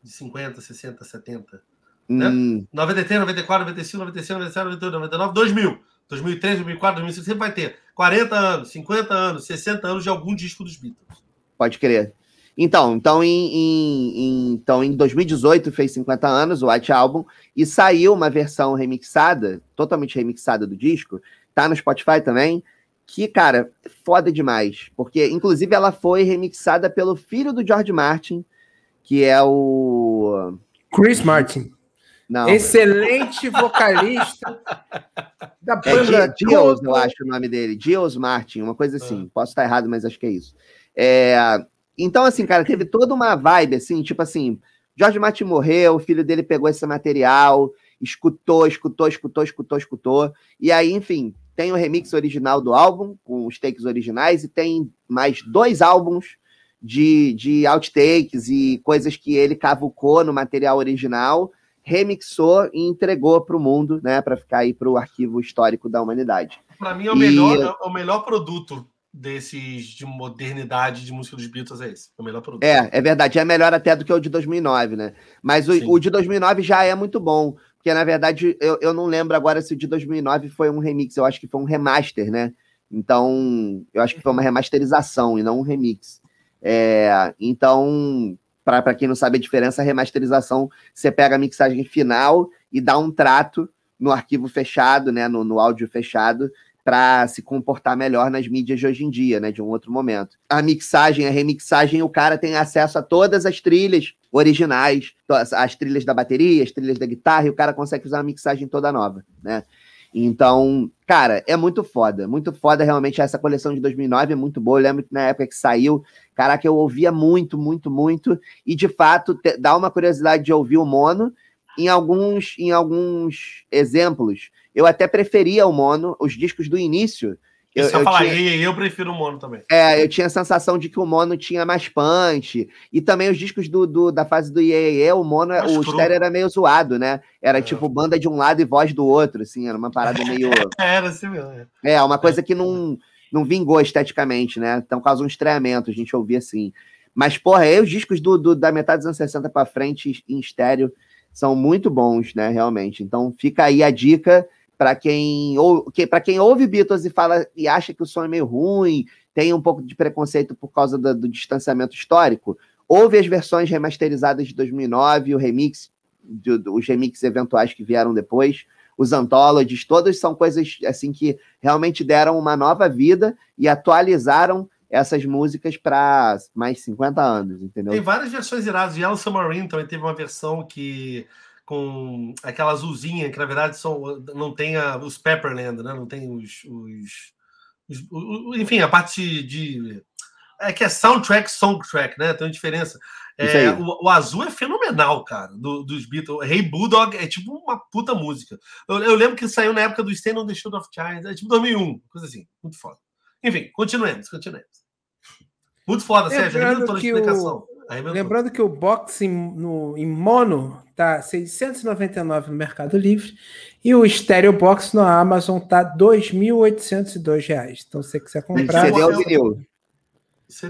De 50, 60, 70. né? Hum, 93, 94, 95, 96, 97, 98, 99, 2000. 2003, 2004, 2005, sempre vai ter 40 anos, 50 anos, 60 anos de algum disco dos Beatles. pode crer. Então, então em, em- em- então, em 2018 fez 50 anos o White Album e saiu uma versão remixada, totalmente remixada do disco, tá no Spotify também, que, cara, é foda demais, porque inclusive ela foi remixada pelo filho do George Martin, que é o Chris Martin. Não, Excelente vocalista da é banda Toto. eu acho o nome dele, Dios Martin, uma coisa assim, posso estar errado, mas acho que é isso. É, então, assim, cara, teve toda uma vibe, assim, tipo assim, George Martin morreu, o filho dele pegou esse material, escutou, escutou, escutou, escutou, escutou, e aí, enfim, tem o remix original do álbum, com os takes originais, e tem mais dois álbuns de, de outtakes e coisas que ele cavucou no material original, remixou e entregou para o mundo, né, para ficar aí para o arquivo histórico da humanidade. Pra mim, é o, E- melhor, é o melhor produto desses de modernidade de música dos Beatles é esse. É o melhor produto. É, é verdade, é melhor até do que o de 2009, né? Mas o, Sim. o de 2009 já é muito bom, porque na verdade eu, eu não lembro agora se o de 2009 foi um remix, eu acho que foi um remaster, né? Então, eu acho que foi uma remasterização e não um remix. É, então, para quem não sabe a diferença, a remasterização você pega a mixagem final e dá um trato no arquivo fechado, né? No, no áudio fechado, para se comportar melhor nas mídias de hoje em dia, né? De um outro momento. A mixagem, a remixagem, o cara tem acesso a todas as trilhas originais, as- as trilhas da bateria, as trilhas da guitarra, e o cara consegue fazer uma mixagem toda nova, né? Então, cara, é muito foda, muito foda realmente essa coleção de 2009 é muito boa. Eu lembro que na época que saiu, caraca, eu ouvia muito, muito, muito, e de fato te- dá uma curiosidade de ouvir o mono. Em alguns, em alguns exemplos, eu até preferia o mono, os discos do início. Eu, eu, eu falar, tinha- eu prefiro o mono também. é, eu tinha a sensação de que o mono tinha mais punch. E também os discos do, do- da fase do IEE, o mono, Mais o estéreo era meio zoado, né? Era É. tipo banda de um lado e voz do outro, assim, era uma parada meio. Era assim mesmo. é. É, uma coisa que não, não vingou esteticamente, né? Então causa um estranhamento, a gente ouvia assim. Mas, porra, aí os discos do, do- da metade dos anos 60 pra frente em estéreo são muito bons, né? Realmente. Então fica aí a dica para quem, ou, que, quem ouve Beatles e fala e acha que o som é meio ruim, tem um pouco de preconceito por causa do, do distanciamento histórico, ouve as versões remasterizadas de 2009, o remix, do- do- os remixes eventuais que vieram depois, os anthologies, todos são coisas assim que realmente deram uma nova vida e atualizaram essas músicas para mais 50 anos, entendeu? Tem várias versões iradas. Yellow Submarine também teve uma versão que com aquela azulzinha, que na verdade são, não tem a- os Pepperland, né? Não tem os. os- os- o- o- enfim, a parte de. É que é soundtrack, songtrack, né? Tem uma diferença. É, o, o azul é fenomenal, cara, do- dos Beatles. Hey Bulldog é tipo uma puta música. Eu, eu lembro que saiu na época do Stand on the Shield of Giants, é tipo 2001, coisa assim, muito foda. Enfim, continuemos, continuemos. Muito foda, Sérgio. Lembrando Arrebentou na que o- explicação. Arrebentou. Lembrando que o box em, no- em mono tá 699 no Mercado Livre e o Stereo Box na Amazon tá 2.802 reais. Então, se você quiser comprar, CD ou vinil?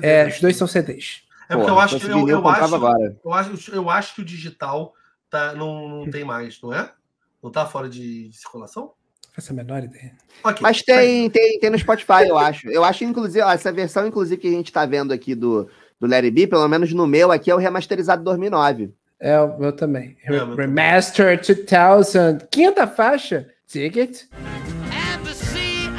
É, os dois são CDs. É porque Porra, eu acho que eu, eu acho, eu acho eu acho que o digital tá, não, não tem mais, não é? Não tá fora de circulação? Não faço a menor ideia. Ok. Mas tem, tem, tem no Spotify, eu acho. Eu acho, inclusive, ó, essa versão, inclusive, que a gente tá vendo aqui do, do Larry B, pelo menos no meu aqui, é o remasterizado 2009. É, o meu também. É, o meu também. Remaster 2000. Quinta faixa. Ticket. and the CIA.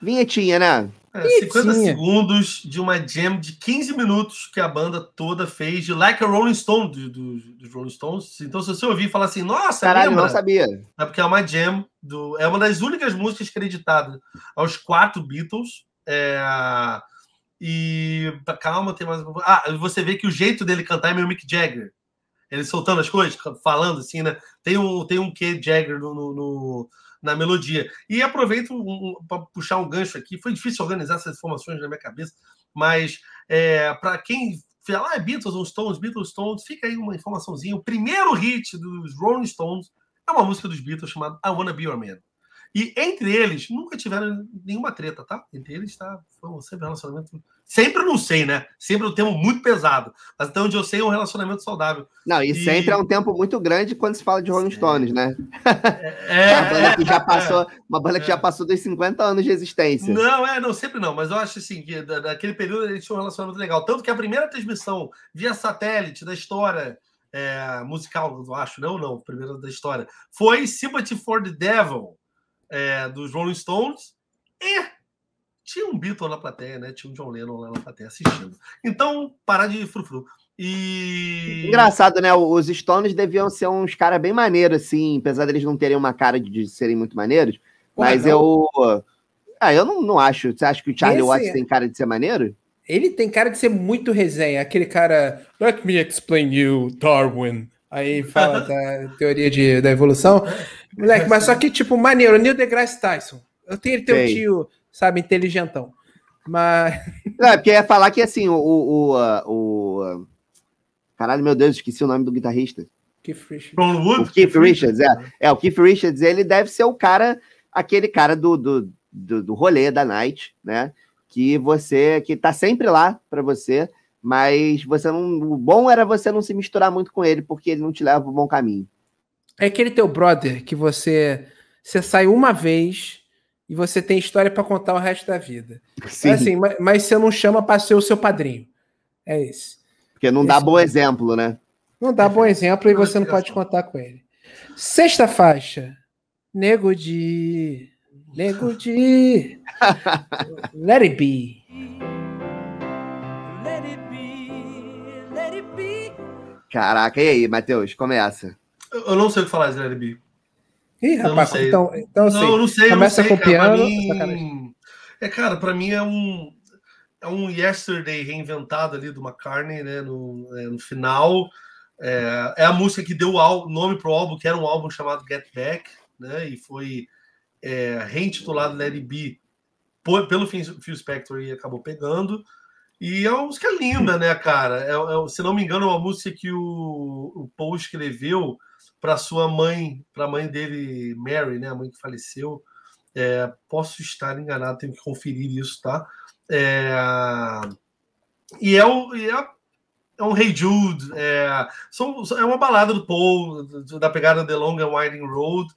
Vinhetinha, né? É, 50 Bonitinha. segundos de uma jam de 15 minutos que a banda toda fez de Like a Rolling Stone do- do- dos Rolling Stones. Então, se você ouvir e falar assim, nossa, Caralho, lembra? não sabia. É porque é uma jam do. É uma das únicas músicas creditadas aos quatro Beatles. É, e. Calma, tem mais. Ah, você vê que o jeito dele cantar é meio Mick Jagger. Ele soltando as coisas, falando assim, né? Tem um, tem um quê Jagger no, no- no- na melodia. E aproveito um, para puxar um gancho aqui. Foi difícil organizar essas informações na minha cabeça, mas é, para quem fala, ah, é Beatles ou Stones, Beatles Stones, fica aí uma informaçãozinha. O primeiro hit dos Rolling Stones é uma música dos Beatles chamada I Wanna Be Your Man. E entre eles, nunca tiveram nenhuma treta, tá? Entre eles, tá? Foi sempre um relacionamento. Sempre não sei, né? Sempre um termo muito pesado. Mas até onde eu sei é um relacionamento saudável. Não, e, e... sempre é um tempo muito grande quando se fala de Rolling Stones, né? É, uma banda que já passou, é, uma banda que já passou dos 50 anos de existência. Não, é, não, sempre não. Mas eu acho assim que daquele período eles tinham um relacionamento legal. Tanto que a primeira transmissão via satélite da história. É, musical, eu acho, não, não, primeira da história, foi Sympathy for the Devil, é, dos Rolling Stones e tinha um Beatle na plateia, né? Tinha um John Lennon lá na plateia assistindo. Então, parar de frufru. E. Engraçado, né? Os Stones deviam ser uns caras bem maneiros, assim, apesar deles não terem uma cara de, de serem muito maneiros. mas eu. Ah, eu não, não acho. Você acha que o Charlie Esse... Watts tem cara de ser maneiro? Ele tem cara de ser muito resenha. Aquele cara. Let me explain you, Darwin. Aí fala da teoria de, da evolução. Moleque, mas só que, tipo, maneiro, Neil deGrasse Tyson. Eu tenho teu tio, sabe, inteligentão. Mas. Não, é porque ia falar que assim, o. o, o, Caralho, meu Deus, esqueci o nome do guitarrista. Keith Richards. O Keith Richards, é. É, o Keith Richards, ele deve ser o cara, aquele cara do, do, do, do rolê da night, né? Que você, que tá sempre lá para você mas você não. O bom era você não se misturar muito com ele, porque ele não te leva pro bom caminho. É aquele teu brother que você você sai uma vez e você tem história para contar o resto da vida. Sim. É assim, mas, mas você não chama para ser o seu padrinho. É esse. Porque não esse dá bom exemplo, né? Não dá bom exemplo e você não pode contar com ele. Sexta faixa. Nego de. Nego de. Let it be. Caraca, e aí, Matheus, começa. Eu não sei o que falar de Larry B. Ih, rapaz, não então, então não, eu não sei. Começa não sei, com piano. Mim... É, cara, pra mim é um, é um Yesterday reinventado ali do McCartney, né, no, é, no final. É, é, a música que deu o nome pro álbum, que era um álbum chamado Get Back, né, e foi é, reintitulado Larry B pelo Phil Spector e acabou pegando. E é uma música linda, né, cara? É, é, se não me engano, é uma música que o, o Paul escreveu para sua mãe, para a mãe dele, Mary, né, a mãe que faleceu. É, posso estar enganado, tenho que conferir isso, tá? É, e é, o, e é, é um Hey Jude, é, são, é uma balada do Paul, da pegada The Long and Winding Road.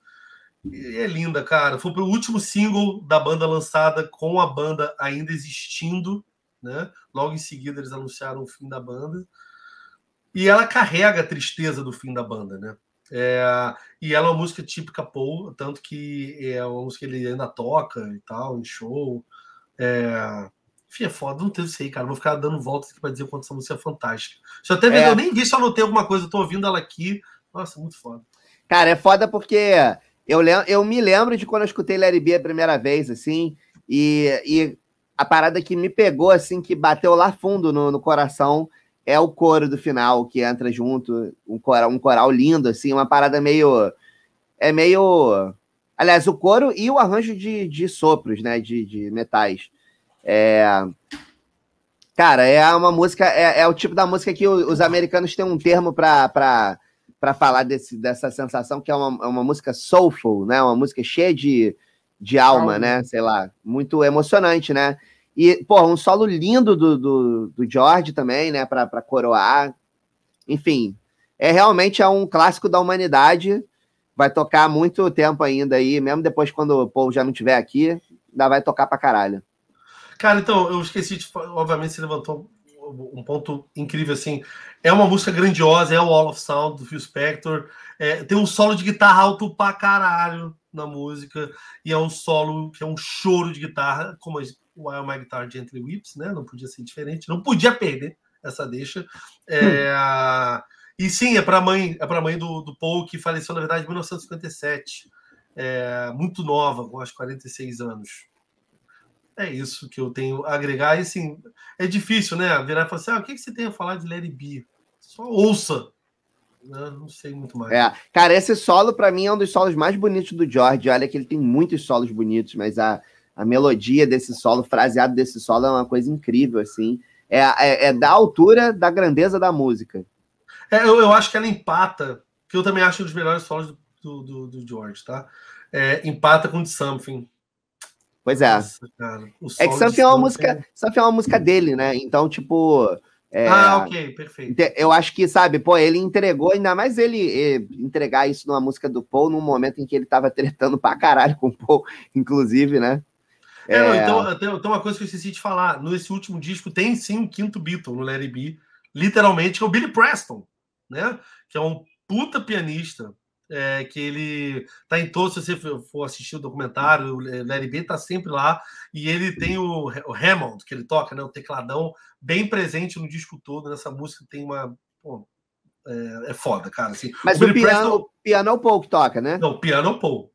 E é linda, cara. Foi o último single da banda lançada com a banda ainda existindo né? Logo em seguida eles anunciaram o fim da banda. E ela carrega a tristeza do fim da banda, né? É, e ela é uma música típica Paul, tanto que é uma música que ele ainda toca e tal, em show. É, enfim, é foda, não teve isso aí, cara. Vou ficar dando voltas aqui pra dizer o quanto essa música é fantástica. Deixa eu até é. eu nem vi se eu anotei alguma coisa, eu tô ouvindo ela aqui. Nossa, muito foda. Cara, é foda porque eu, eu me lembro de quando eu escutei Larry B a primeira vez, assim, e, e a parada que me pegou, assim, que bateu lá fundo no, no coração, é o coro do final, que entra junto, um coral, um coral lindo, assim, uma parada meio. É meio. Aliás, o coro e o arranjo de, de sopros, né? De, de metais. É. Cara, é uma música. É, é o tipo da música que os americanos têm um termo para falar desse, dessa sensação, que é uma, é uma música soulful, né? Uma música cheia de, de alma, né? Sei lá, muito emocionante, né? E, pô, um solo lindo do, do, do George também, né? Para coroar. Enfim, é realmente é um clássico da humanidade. Vai tocar muito tempo ainda aí, mesmo depois quando o povo já não estiver aqui, ainda vai tocar pra caralho. Cara, então, eu esqueci de. Obviamente, você levantou um ponto incrível assim. É uma música grandiosa, é o Wall of Sound do Phil Spector. É, tem um solo de guitarra alto pra caralho na música, e é um solo que é um choro de guitarra, como o While My Guitar Gently Whips, né? Não podia ser diferente, não podia perder essa deixa. É, hum. E sim, é para a mãe, é para mãe do, do Paul, que faleceu, na verdade, em 1957, é, muito nova, com acho 46 anos. É isso que eu tenho a agregar. E assim, é difícil, né? Virar e falar assim: ah, o que, que você tem a falar de Larry B? Só ouça não sei muito mais. É, cara, esse solo para mim é um dos solos mais bonitos do George. Olha que ele tem muitos solos bonitos, mas a, a melodia desse solo, fraseado desse solo é uma coisa incrível, assim. É, é, é da altura da grandeza da música. É, eu, eu acho que ela empata, que eu também acho um dos melhores solos do, do, do, George, tá? É, empata com The Something. Pois é. Nossa, cara, o É que Something é uma música, Something é uma música dele, né? Então, tipo. É, Ah, ok, perfeito. Eu acho que, sabe, pô, ele entregou, ainda mais ele entregar isso numa música do Paul, num momento em que ele tava tretando pra caralho com o Paul, inclusive, né? É, não, É. então, tem, tem uma coisa que eu esqueci de falar. Nesse último disco tem sim um quinto Beatle no Larry B, literalmente, que é o Billy Preston, né? Que é um puta pianista. É, que ele tá em todos, se você for assistir o documentário, o Larry B tá sempre lá, e ele tem o, o Hammond, que ele toca, né? O tecladão, bem presente no disco todo, nessa música tem uma. pô, é, é foda, cara. Assim, Mas o, Billy piano, Preston- o piano é o Paul que toca, né? não, o piano é o Paul.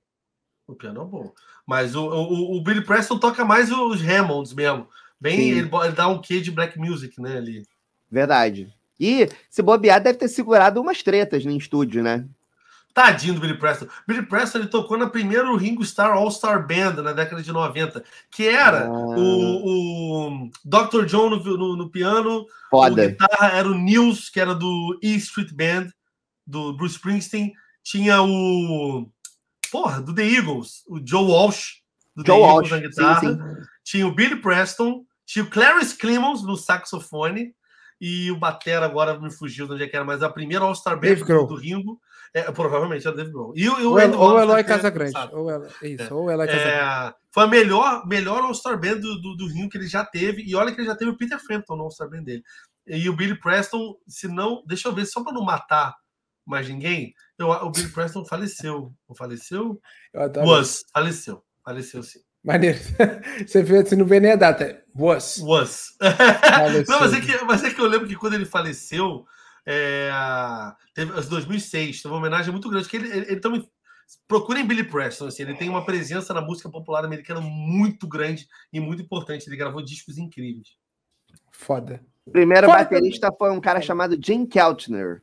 O piano é o Paul. Mas o, o, o Billy Preston toca mais os Hammonds mesmo. Bem, ele, ele dá um quê de black music, né? Ali. Verdade. E se bobear, deve ter segurado umas tretas no estúdio, né? Tadinho do Billy Preston. Billy Preston ele tocou na primeira Ringo Starr All Star Band na década de 90, que era Ah. o, o Dr. John no, no- no piano, o Foda. guitarra era o Nils, que era do E Street Band, do Bruce Springsteen. Tinha o. Porra, do The Eagles, o Joe Walsh, do Joe The Walsh. Eagles na Sim, guitarra. sim. Tinha o Billy Preston, tinha o Clarence Clemons no saxofone e o Batera agora me fugiu de onde é que era, mas a primeira All-Star Band Dave do Ringo, é, provavelmente é o Dave Grohl. E, o- Ou, Andy ou Eloy Casagrande. Ou Eloy, isso, É. ou Casagrande. É, foi a melhor, melhor All-Star Band do, do, do Ringo que ele já teve, e olha que ele já teve o Peter Frampton no All-Star Band dele. E o Billy Preston, se não, deixa eu ver, só para não matar mais ninguém, eu- o Billy Preston faleceu. Não faleceu? Was, faleceu. Faleceu sim. Maneiro. Você vê, você não vê nem a data. Was. Was. Não, mas é, que, mas é que eu lembro que quando ele faleceu, é, teve, em 2006, teve uma homenagem muito grande. Que ele, ele, ele também. Procurem Billy Preston, assim, ele tem uma presença na música popular americana muito grande e muito importante. Ele gravou discos incríveis. Foda. O primeiro Foda. baterista foi um cara chamado Jim Keltner,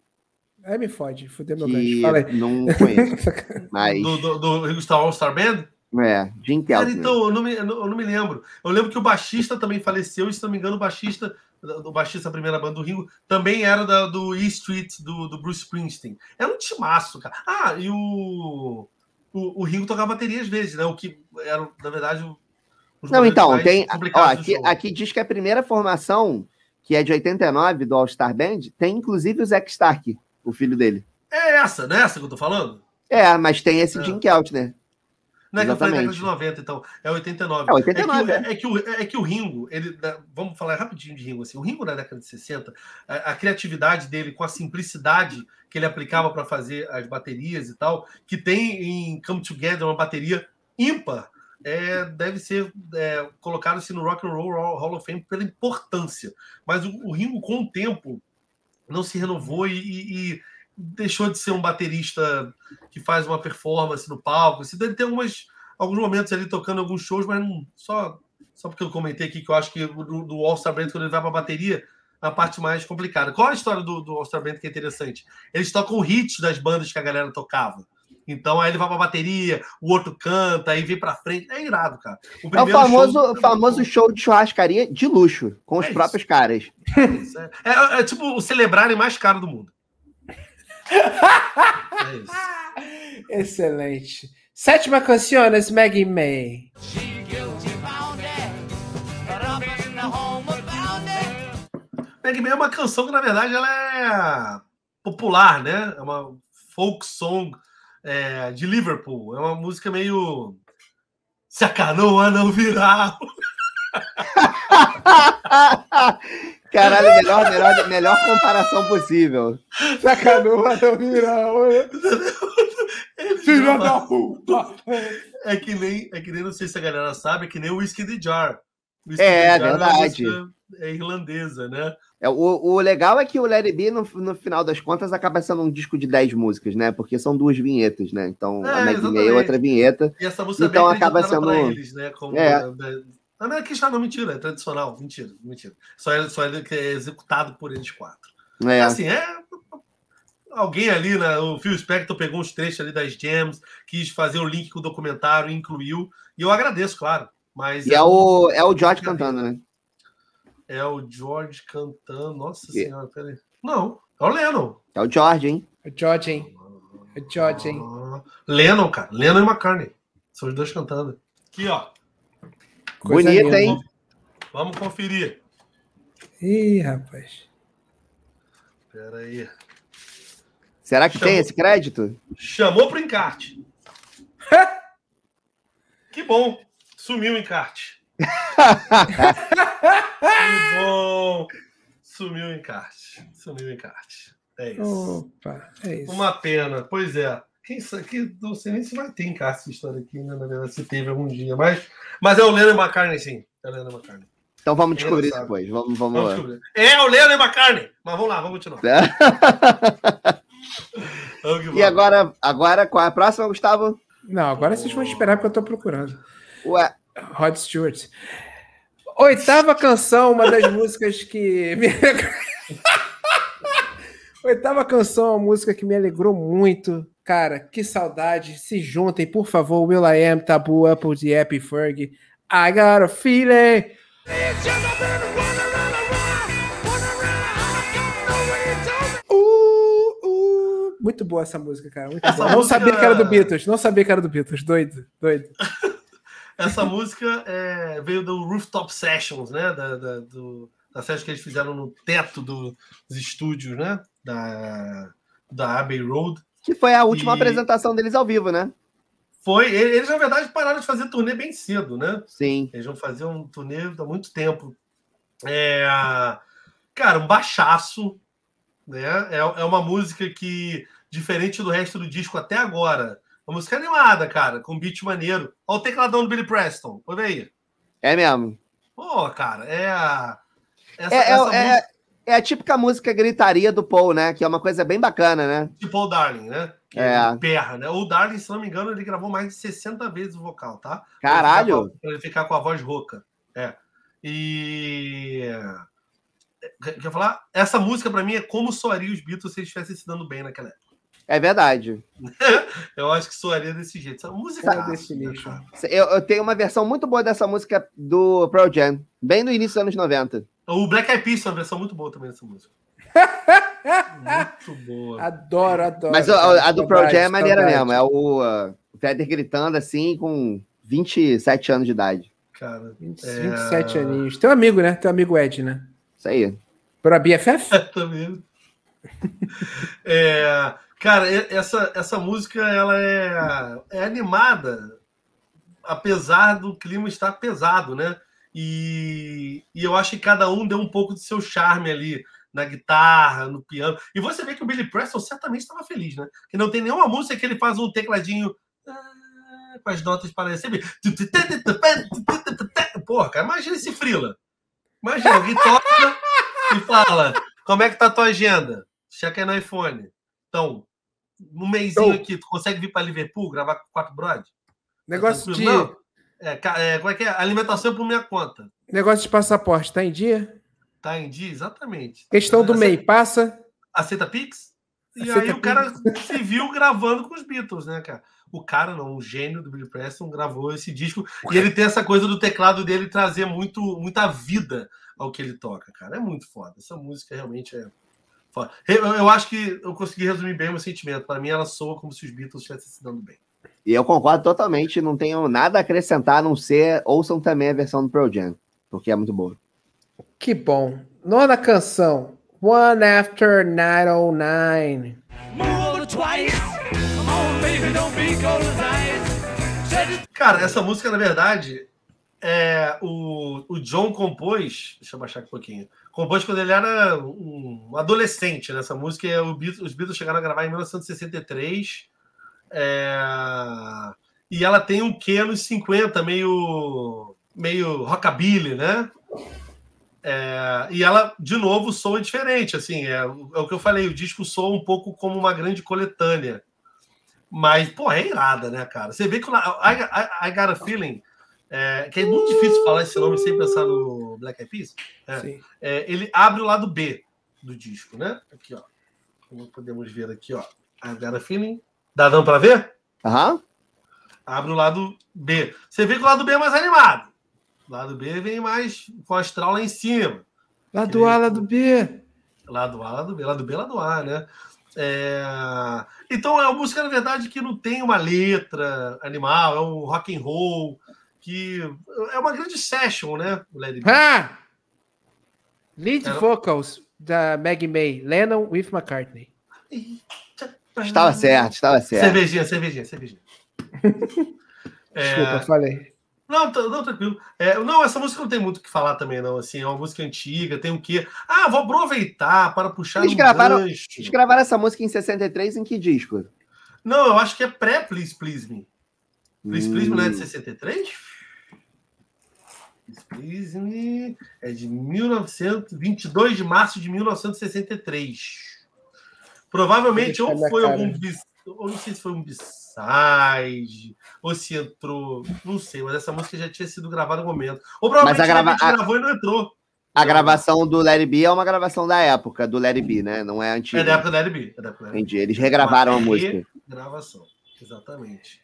Aí me fode, fudeu meu gancho. Fala aí. não conheço, mas Do, do, do Starr All Star Band? é, Jim Cara, Keltner. então, eu não, me, eu não eu não me lembro. Eu lembro que o baixista também faleceu, e se não me engano, o baixista, do baixista da primeira banda do Ringo, também era da, do E Street, do, do Bruce Springsteen. Era um timaço, cara. Ah, e o, o, o Ringo tocava bateria às vezes, né? O que era, na verdade, o- os Não, então, tem. Ó, aqui, aqui diz que a primeira formação, que é de 89, do All Star Band, tem inclusive o Zack Stark, o filho dele. É essa, não é essa que eu tô falando? É, mas tem esse É. Jim Keltner. Não é que eu falei década de 90, então. É 89. É 89, É que, o- é, que o, é que o Ringo, ele, vamos falar rapidinho de Ringo. Assim, o Ringo na década de 60, a, a criatividade dele, com a simplicidade que ele aplicava para fazer as baterias e tal, que tem em Come Together uma bateria ímpar, é, deve ser é, colocado assim, no Rock and Roll Hall of Fame pela importância. Mas o, o Ringo, com o tempo, não se renovou e, e- e deixou de ser um baterista que faz uma performance no palco. Assim, deve ter algumas, alguns momentos ali tocando alguns shows, mas não, só, só porque eu comentei aqui que eu acho que do, do All Star Band, quando ele vai para a bateria, é a parte mais complicada. Qual a história do, do All Star Band que é interessante? Eles tocam hits das bandas que a galera tocava. Então aí ele vai pra bateria, o outro canta, aí vem pra frente. É irado, cara. É o famoso, show- famoso show de churrascaria de luxo, com os É isso. próprios caras. É, é, é- é tipo o celebrarem mais caro do mundo. É isso. Excelente. Sétima canção, Maggie May. Meg May é uma canção que, na verdade, ela é popular, né? É uma folk song é, de Liverpool. É uma música meio. Se a canoa não virar. Caralho, melhor, melhor, melhor comparação possível. Sacanua, não vira. olha. Filha da puta. É que nem, é que nem, não sei se a galera sabe, é que nem o Whiskey the Jar. Whisky É, the Jar uma verdade. É irlandesa, né? É, o, o legal é que o Larry B, no, no final das contas, acaba sendo um disco de 10 músicas, né? Porque são duas vinhetas, né? Então, É, a Maggie May exatamente. é outra vinheta. E essa música Então é acaba sendo- eles, né? Como, É. é. Não, aqui está, não, mentira, é tradicional, mentira, mentira. Só é, só é que é executado por eles quatro. É. Assim, é. Alguém ali, né, o Phil Spector pegou uns trechos ali das jams, quis fazer o link com o documentário incluiu. E eu agradeço, claro. Mas E é o, é o George cantando, né? é o George cantando. Nossa Que? senhora, peraí. Não, é o Lennon. É o George, hein? O George, hein? O George, hein? Ah, Lennon, cara. Lennon e McCartney. São os dois cantando. Aqui, ó. Coisa Bonita, linda. hein? Vamos conferir. Ih, rapaz. Pera aí. Será que Chamou. tem esse crédito? Chamou pro encarte. que bom. Sumiu o encarte. que bom. Sumiu o encarte. Sumiu o encarte. É isso. Opa, é isso. Uma pena. Pois é. Quem sabe, que, não sei nem se vai ter encarte essa história aqui, né? Na verdade, se teve algum dia. Mas, mas é o Lennon McCartney, sim. É o Lennon McCartney. Então vamos descobrir Engraçado. depois. Vamos, vamos Vamos lá. descobrir. É o Lennon McCartney. Mas vamos lá, vamos continuar. Vamos que E agora, agora, qual é a próxima, Gustavo? Não, agora vocês vão esperar porque eu tô procurando. Ué, Rod Stewart. Oitava canção, uma das músicas que me Oitava canção, uma música que me alegrou muito. Cara, que saudade. Se juntem, por favor. Will I Am, Tabu, Apple de Happy Ferg. I got a feeling. Uh, uh. Muito boa essa música, cara. Muito Essa boa. Não música- sabia que era do Beatles. Não sabia que era do Beatles. Doido, doido. Essa música é, veio do Rooftop Sessions, né? Da, da, do, da session que eles fizeram no teto do- dos estúdios, né? Da, da Abbey Road. Que foi a última E- apresentação deles ao vivo, né? Foi, eles, na verdade, pararam de fazer turnê bem cedo, né? Sim. Eles vão fazer um turnê há muito tempo. É, cara, um baixaço, né? É, é uma música que, diferente do resto do disco até agora, uma música animada, cara, com beat maneiro. Olha o tecladão do Billy Preston, olha aí. É mesmo. Pô, cara, é a. Essa, É, é, essa é- música é a típica música gritaria do Paul, né? Que é uma coisa bem bacana, né? de Paul Darling, né? Que É. ele berra, né? O Darling, se não me engano, ele gravou mais de 60 vezes o vocal, tá? Caralho! Pra ele ficar com a voz rouca. É. E. Quer quer falar? Essa música, pra mim, é como soaria os Beatles se eles estivessem se dando bem naquela época. É verdade. Eu acho que soaria desse jeito. Essa música Cara, é né, Definition. Eu, eu tenho uma versão muito boa dessa música do Pearl Jam, bem no início dos anos 90. O Black Eyed Peas tem uma versão muito boa também dessa música. muito boa. Adoro, adoro. Mas a, a do Pearl Jam é maneira saudade. mesmo. É o, uh, o gritando assim com 27 anos de idade. Cara, 20, É. 27 aninhos. Teu amigo, né? Teu amigo Ed, né? Isso aí. Por a BFF? também. É, cara, e- essa, essa música ela é, é animada, apesar do clima estar pesado, né? E, e eu acho que cada um deu um pouco de seu charme ali na guitarra, no piano. E você vê que o Billy Preston certamente estava feliz, né? Que não tem nenhuma música que ele faz um tecladinho ah, com as notas para receber. Porra, imagina esse frila. Imagina, alguém toca e fala: Como é que tá a tua agenda? Checa aí no iPhone. Então, um mêsinho aqui, tu consegue vir para Liverpool gravar com quatro brod? Negócio de, Não. É, é, como é que é? Alimentação por minha conta. negócio de passaporte, tá em dia? Tá em dia? Exatamente. Questão do Aceita- MEI, passa. Aceita Pix? E Aceita aí o cara Pix. se viu gravando com os Beatles, né, cara? O cara, não, o gênio do Billy Preston, gravou esse disco. E ele tem essa coisa do teclado dele trazer muito, muita vida ao que ele toca, cara. É muito foda. Essa música realmente é. Eu, acho que eu consegui resumir bem o meu sentimento. Para mim, ela soa como se os Beatles estivessem se dando bem. E eu concordo totalmente, não tenho nada a acrescentar, a não ser ouçam também a versão do Pearl Jam, porque é muito boa. Que bom. Nona canção. One After 909. Move twice. Come on, baby, don't be cold as ice. Said it Cara, essa música, na verdade, é o, o John compôs. Deixa eu baixar aqui um pouquinho. Compôs quando ele era um adolescente. Nessa música, é Beatles- os Beatles chegaram a gravar em 1963. É, e ela tem um quê nos 50, meio, meio rockabilly, né? É, e ela, de novo, soa diferente. Assim, é, é o que eu falei, o disco soa um pouco como uma grande coletânea. Mas, pô, é irada, né, cara? Você vê que o I, I, I Got a Feeling, é, que é muito difícil falar esse nome sem pensar no Black Eyed Peas, É. É, ele abre o lado B do disco, né? Aqui, ó. Como podemos ver aqui, ó. I Got a Feeling. Dá dando pra ver? Aham. Abre o lado B. Você vê que o lado B é mais animado. O lado B vem mais com a astral lá em cima. Lado A, lado B. Lado A, lado B, lado B, lado A, né? É, Então é uma música, na verdade, que não tem uma letra animal, é um rock and roll, que é uma grande session, né? Ah! Lead Era- vocals da Maggie May, Lennon with McCartney. Estava certo, estava certo. Cervejinha, cervejinha, cervejinha. É, Desculpa, falei. Não, tá- não, tranquilo. É, não, essa música não tem muito o que falar também, não. Assim, é uma música antiga, tem o quê? Ah, vou aproveitar para puxar Eles um gravaram- gancho. Eles gravaram essa música em 63 em que disco? Não, eu acho que é pré-Please Please Me. Please Please Me não é de Hum. 63? Me é de 1922 de março de 1963. Provavelmente ou foi cara. algum bis, ou não sei se foi um B-side, ou se entrou, não sei, mas essa música já tinha sido gravada no momento. Ou provavelmente Mas a grava- a gente gravou e não entrou. A gravação do Larry B é uma gravação da época do Larry B, né? Não é É antiga. da época. É da época da LB. Entendi. Eles regravaram a música. Gravação, exatamente.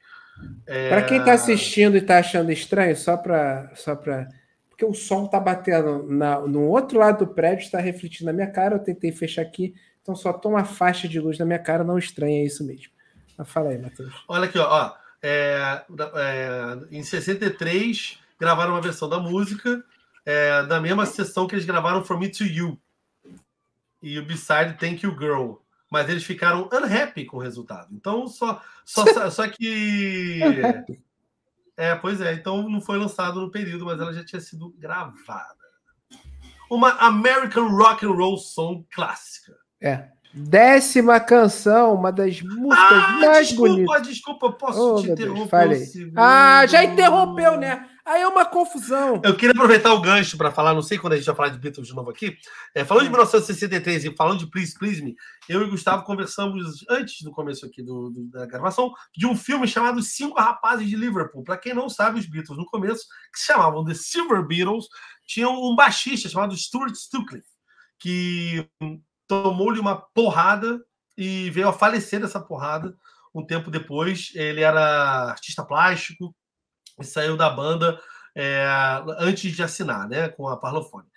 É... Pra quem tá assistindo e tá achando estranho, só pra. Só pra... Porque o sol tá batendo na, no outro lado do prédio, está refletindo na minha cara. Eu tentei fechar aqui, então só tô uma faixa de luz na minha cara, não estranha é isso mesmo. Mas fala aí, Matheus. Olha aqui, ó. ó, é, é, em 63, gravaram uma versão da música é, da mesma sessão que eles gravaram From Me to You. E o B-side Thank You Girl. Mas eles ficaram unhappy com o resultado. Então, só, só, só que. É, pois é. Então, não foi lançado no período, mas ela já tinha sido gravada. Uma American Rock and Roll Song clássica. É. Décima canção, uma das músicas Ah, mais desculpa, bonitas. desculpa, posso Oh, te interromper? falei. um? Ah, já interrompeu, né? Aí é uma confusão. Eu queria aproveitar o gancho para falar, não sei quando a gente vai falar de Beatles de novo aqui. É, falando de 1963 e falando de Please Please Me, eu e o Gustavo conversamos antes do começo aqui do, do- da gravação de um filme chamado Cinco Rapazes de Liverpool. Para quem não sabe, os Beatles no começo, que se chamavam The Silver Beatles, tinham um baixista chamado Stuart Sutcliffe, que hum, tomou-lhe uma porrada e veio a falecer dessa porrada um tempo depois. Ele era artista plástico e saiu da banda é, antes de assinar, né, com a Parlophone.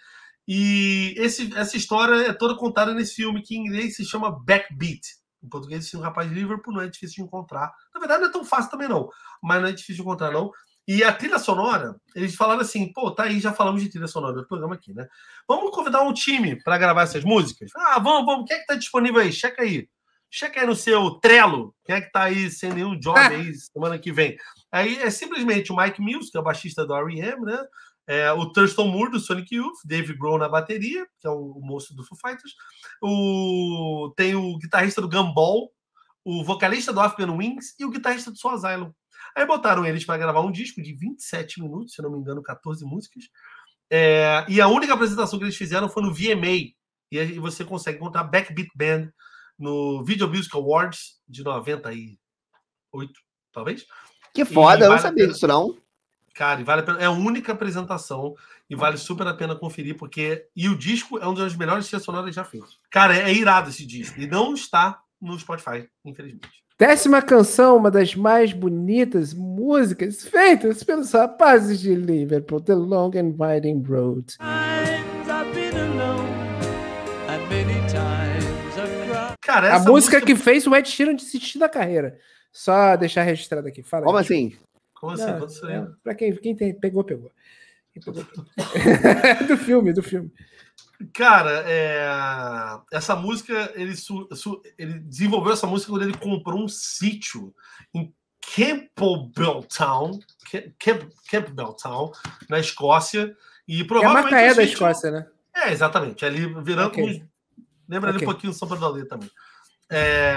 E esse, essa história é toda contada nesse filme que em inglês se chama Backbeat. Em português, esse um rapaz de Liverpool não é difícil de encontrar. Na verdade, não é tão fácil também, não. Mas não é difícil de encontrar, não. E a trilha sonora, eles falaram assim: pô, tá aí, já falamos de trilha sonora do programa aqui, né? Vamos convidar um time para gravar essas músicas? Ah, vamos, vamos. Quem é que tá disponível aí? Checa aí. Checa aí no seu Trello. Quem é que tá aí sem nenhum job aí semana que vem? Aí é simplesmente o Mike Mills, que é o baixista do R.E.M., né? É, o Thurston Moore, do Sonic Youth, Dave Grohl na bateria, que é o, o moço do Foo Fighters. O, tem o guitarrista do Gumball, o vocalista do Afghan Wings e o guitarrista do Soul Asylum. Aí botaram eles para gravar um disco de 27 minutos, se não me engano, 14 músicas. É, e a única apresentação que eles fizeram foi no VMA. E aí você consegue encontrar Backbeat Band no Video Music Awards de 98, talvez. Que foda, E eu não vale sabia pena- disso, não. Cara, vale a pena. É a única apresentação e vale super a pena conferir, porque. E o disco é uma das melhores trilhas sonoras já feitas. Cara, é, é irado esse disco. E não está no Spotify, infelizmente. Décima canção, uma das mais bonitas músicas feitas pelos rapazes de Liverpool, The Long and Winding Road. Cara, A essa música que fez o Ed Sheeran desistir da carreira. Só deixar registrado aqui. Fala aí. Como assim? Como assim? Não, Quando você é, pra quem, quem tem, pegou, pegou. Quem pegou, pegou. do filme, do filme. Cara, é, essa música, ele, su- su- ele desenvolveu essa música quando ele comprou um sítio em Campbelltown, Ca- Camp- Campbelltown, na Escócia. E É a provavelmente. Macaé da sítio- Escócia, né? É, exatamente. Ali virando. Ok. Lembra ali Ok. um pouquinho do Aldeia também. É,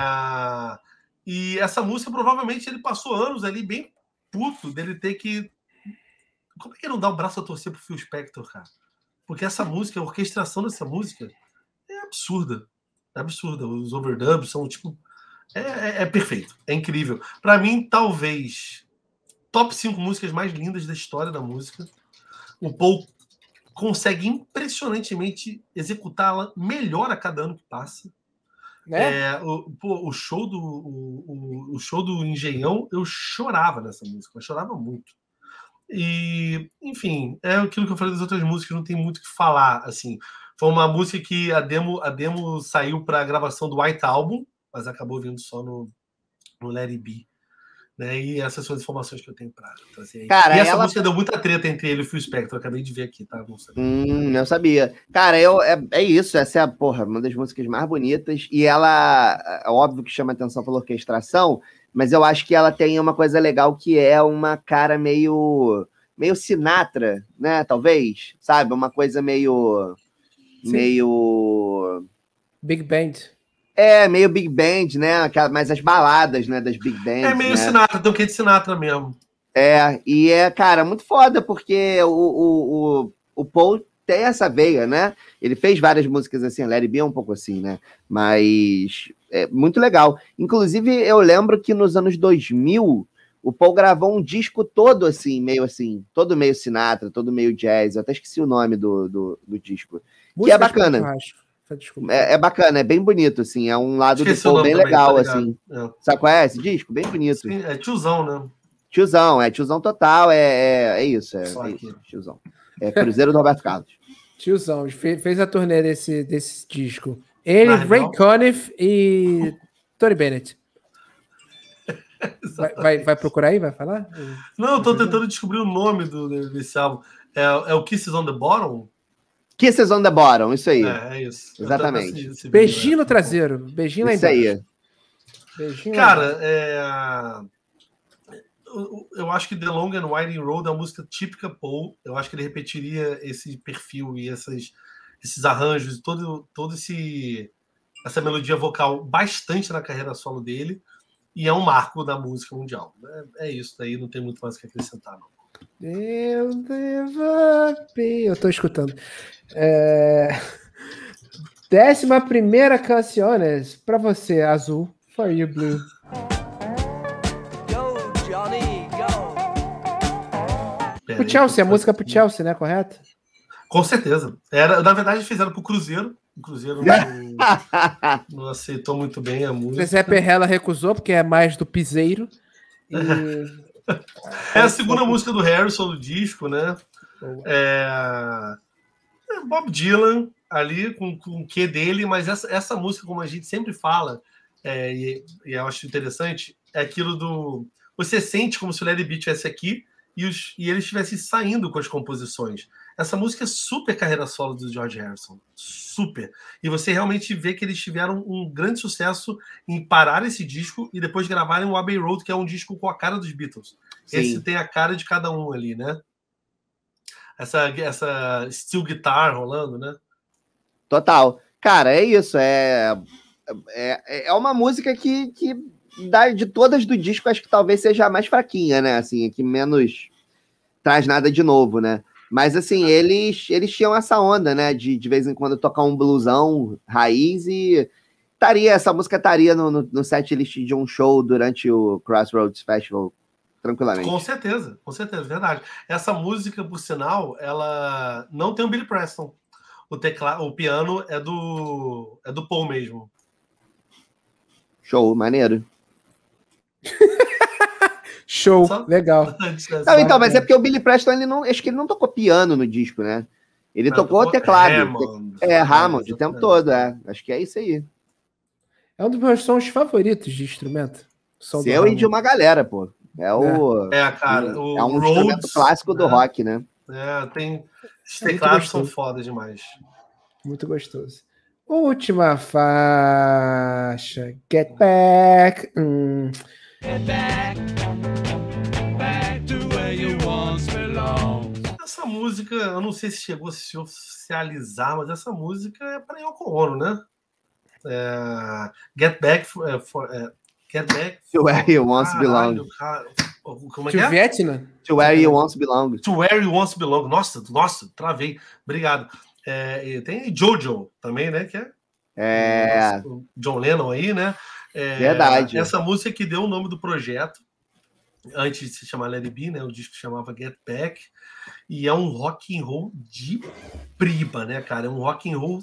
E essa música, provavelmente, ele passou anos ali bem puto dele ter que. Como é que ele não dá o braço a torcer pro Phil Spector, cara? Porque essa música, a orquestração dessa música é absurda. É absurda. Os overdubs são tipo. É, é- é perfeito. É incrível. Pra mim, talvez. Top 5 músicas mais lindas da história da música. O Paul consegue impressionantemente executá-la melhor a cada ano que passa. né? É, o, pô, o show do o, o- show do Engenhão, eu chorava nessa música, eu chorava muito. E, enfim, é aquilo que eu falei das outras músicas, não tem muito o que falar, assim. Foi uma música que a demo, a demo saiu para a gravação do White Album, mas acabou vindo só no, no It Be. Né? E essas são as informações que eu tenho para trazer aí. Cara, e essa ela- música deu muita treta entre ele e o Phil Spector. Eu acabei de ver aqui, tá? Não sei. Hum, não sabia. Cara, eu, é, é isso. Essa é a, porra, uma das músicas mais bonitas. E ela, é óbvio que chama atenção pela orquestração, mas eu acho que ela tem uma coisa legal que é uma cara meio. meio Sinatra, né? Talvez. Sabe? Uma coisa meio. Sim. meio. Big Band. É, meio Big Band, né? Aquela- Mas as baladas, né? Das Big Bands. É meio né? Sinatra, tem um quê de Sinatra mesmo. É, e é, cara, muito foda, porque o, o, o, o Paul tem essa veia, né? Ele fez várias músicas assim, Larry B é um pouco assim, né? Mas é muito legal. Inclusive, eu lembro que nos anos 2000, o Paul gravou um disco todo assim, meio assim, todo meio Sinatra, todo meio jazz. Eu até esqueci o nome do, do, do disco. Música de bacana. churrasco. Desculpa. É, é bacana, é bem bonito, assim. É um lado Esqueci do Paul bem também, legal, tá assim. É. Sabe qual é esse disco? Bem bonito. Sim, é tiozão, né? Tiozão, é tiozão total, é, é, é isso, é, é isso, tiozão. É Cruzeiro do Roberto Carlos. Tiozão, fe- fez a turnê desse, desse disco. Ele, Na Ray real- Conniff e Tony Bennett. Vai, vai, vai procurar aí? Vai falar? Não, eu tô tentando descobrir o nome do, desse álbum. É, é o Kisses on the Bottom? Kisses on the Bottom, isso aí. É, é isso. Exatamente. esse Beijinho né? no traseiro. Beijinho lá isso embaixo. aí. Beijinho Cara, é... eu- eu acho que The Long and Winding Road é uma música típica Paul. Eu acho que ele repetiria esse perfil e essas, esses arranjos, todo, todo esse essa melodia vocal bastante na carreira solo dele. E é um marco da música mundial. É, é isso daí, não tem muito mais o que acrescentar, não. Eu Eu tô escutando. É... Décima primeira canções pra você, Azul. For you, Blue. Go, Johnny, go. Pro Chelsea, a música pro Chelsea, né? Correto? Com certeza. Era, na verdade, fizeram pro Cruzeiro. O Cruzeiro não, não aceitou muito bem a música. Zé Perrella recusou, porque é mais do piseiro. E... É a segunda música do Harrison do disco, né? É... Bob Dylan ali com, com o que dele, mas essa, essa música, como a gente sempre fala, é, e, e eu acho interessante, é aquilo do. Você sente como se o Larry B estivesse aqui e, os, e ele estivesse saindo com as composições. Essa música é super carreira solo do George Harrison. Super. E você realmente vê que eles tiveram um grande sucesso em parar esse disco e depois gravarem o Abbey Road, que é um disco com a cara dos Beatles. Esse Sim. tem a cara de cada um ali, né? Essa, essa steel guitar rolando, né? Total. Cara, é isso. É, é, é uma música que, que da, de todas do disco, acho que talvez seja a mais fraquinha, né? Assim, que menos traz nada de novo, né? Mas assim, eles, eles tinham essa onda, né? De de vez em quando tocar um blusão raiz e estaria, essa música estaria no, no, no set list de um show durante o Crossroads Festival, tranquilamente. Com certeza, com certeza, verdade. Essa música, por sinal, ela não tem o Billy Preston. O teclado, o piano é do é do Paul mesmo. Show, maneiro. Show, Só- legal. Não, então, mas é porque o Billy Preston, ele não, acho que ele não tocou piano no disco, né? Ele Não, tocou o teclado. Hammond. É, Hammond, o tempo exatamente. todo, é. Acho que é isso aí. É um dos meus sons favoritos de instrumento. Seu e de uma galera, pô. É o. É, cara, o é um instrumento Rhodes, clássico do né? rock, né? É, tem. Os É teclados são foda demais. Muito gostoso. Última faixa. Get Back. Hum. Get back, back to where you once belonged. Essa música, eu não sei se chegou a se oficializar, mas essa música é para Yoko Ono, né? É, Get Back for, é, for- é, Get Back. To where you once belong. Caralho, cara. Como é To que é? Vietnam? To where you once belong. To Where You Once Belong. Nossa, nossa, travei. Obrigado. É, e tem Jojo também, né? Que é É. John Lennon aí, né? É, Verdade. Essa música que deu o nome do projeto, antes de se chamar Let It Be, né? O disco chamava Get Back, e é um rock and roll de prima, né, cara? É um rock and roll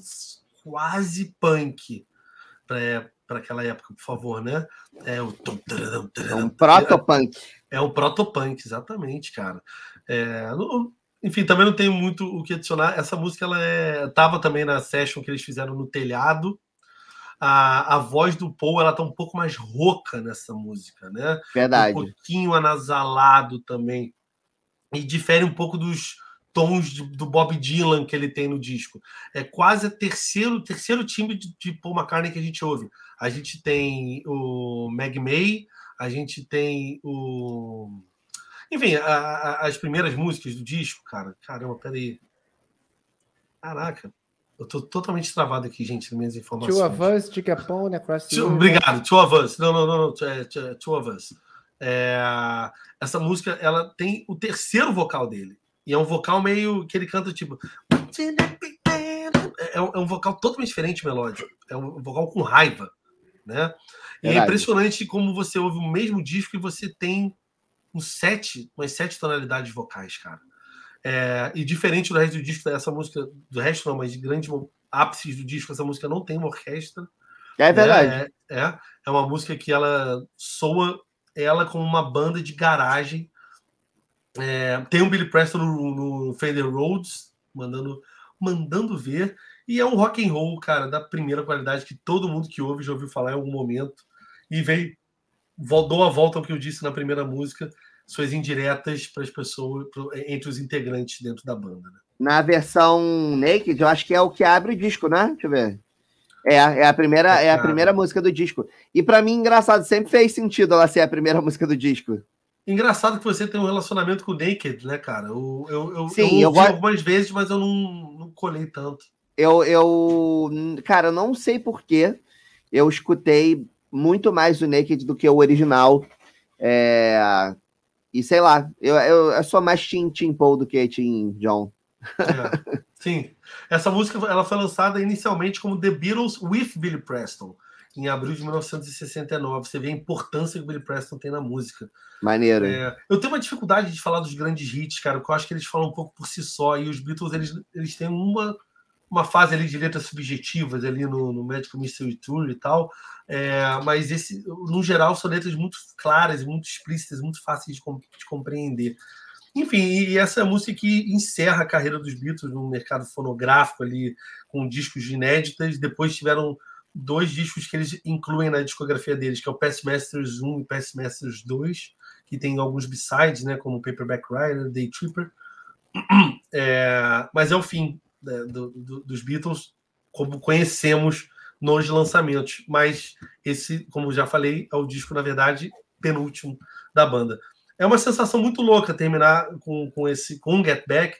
quase punk para aquela época, por favor, né? É o É um protopunk. é um protopunk, exatamente, cara. É, no- enfim, também não tenho muito o que adicionar. Essa música ela é, tava também na session que eles fizeram no telhado. A, a voz do Paul ela tá um pouco mais rouca nessa música, né? Verdade. Um pouquinho anasalado também. E difere um pouco dos tons de- do Bob Dylan que ele tem no disco. É quase o terceiro, terceiro time de, de Paul McCartney que a gente ouve. A gente tem o Meg May, a gente tem o. Enfim, a- a- as primeiras músicas do disco, cara. Caramba, peraí. Caraca. Eu tô totalmente travado aqui, gente, nas minhas informações. Two of Us, Dick Capone, Across the Two-. Obrigado, Two of Us. Não, não, não, não. é, Two, Two of Us. É, essa música, ela tem o terceiro vocal dele. E é um vocal meio que ele canta tipo. É um, é um vocal totalmente diferente melódico. É um vocal com raiva, né? E é impressionante como você ouve o mesmo disco e você tem uns sete, umas sete tonalidades vocais, cara. É, e diferente do resto do disco, essa música, do resto não, mas de grandes mo- ápices do disco, essa música não tem uma orquestra. É verdade. né? É, é, uma música que ela soa ela como uma banda de garagem. É, tem um Billy Preston no, no Fender Rhodes, mandando, mandando ver. E é um rock and roll, cara, da primeira qualidade que todo mundo que ouve já ouviu falar em algum momento. E veio, dou a volta ao que eu disse na primeira música, suas indiretas para as pessoas, pro- entre os integrantes dentro da banda. né? Na versão Naked, eu acho que é o que abre o disco, né? Deixa eu ver. É, a- é a primeira, é a primeira música do disco. E pra mim, engraçado, sempre fez sentido ela ser a primeira música do disco. Engraçado que você tem um relacionamento com o Naked, né, cara? Eu, eu, eu, Sim, eu eu ouvi algumas vezes, mas eu não, não colei tanto. Eu, eu, cara, eu não sei porquê. Eu escutei muito mais o Naked do que o original. É, E sei lá, eu, eu, eu sou mais Team, Team Paul do que Team John. É. Sim. Essa música ela foi lançada inicialmente como The Beatles with Billy Preston, em abril de 1969. Você vê a importância que o Billy Preston tem na música. Maneiro. É, eu tenho uma dificuldade de falar dos grandes hits, cara, porque eu acho que eles falam um pouco por si só. E os Beatles, eles, eles têm uma, uma fase ali de letras subjetivas ali no, no Magical Mystery Tour e tal. É, mas esse, no geral, são letras muito claras, muito explícitas, muito fáceis de, com- de compreender. Enfim, e essa música que encerra a carreira dos Beatles no mercado fonográfico ali, com discos inéditas. Depois tiveram dois discos que eles incluem na discografia deles, que é o Past Masters 1 e Past Masters 2, que tem alguns b-sides, né, como Paperback Rider, Day Tripper. É, mas é o fim né, do- do- dos Beatles, como conhecemos nos lançamentos. Mas esse, como já falei, é o disco, na verdade, penúltimo da banda. É uma sensação muito louca terminar com, com esse com um Get Back,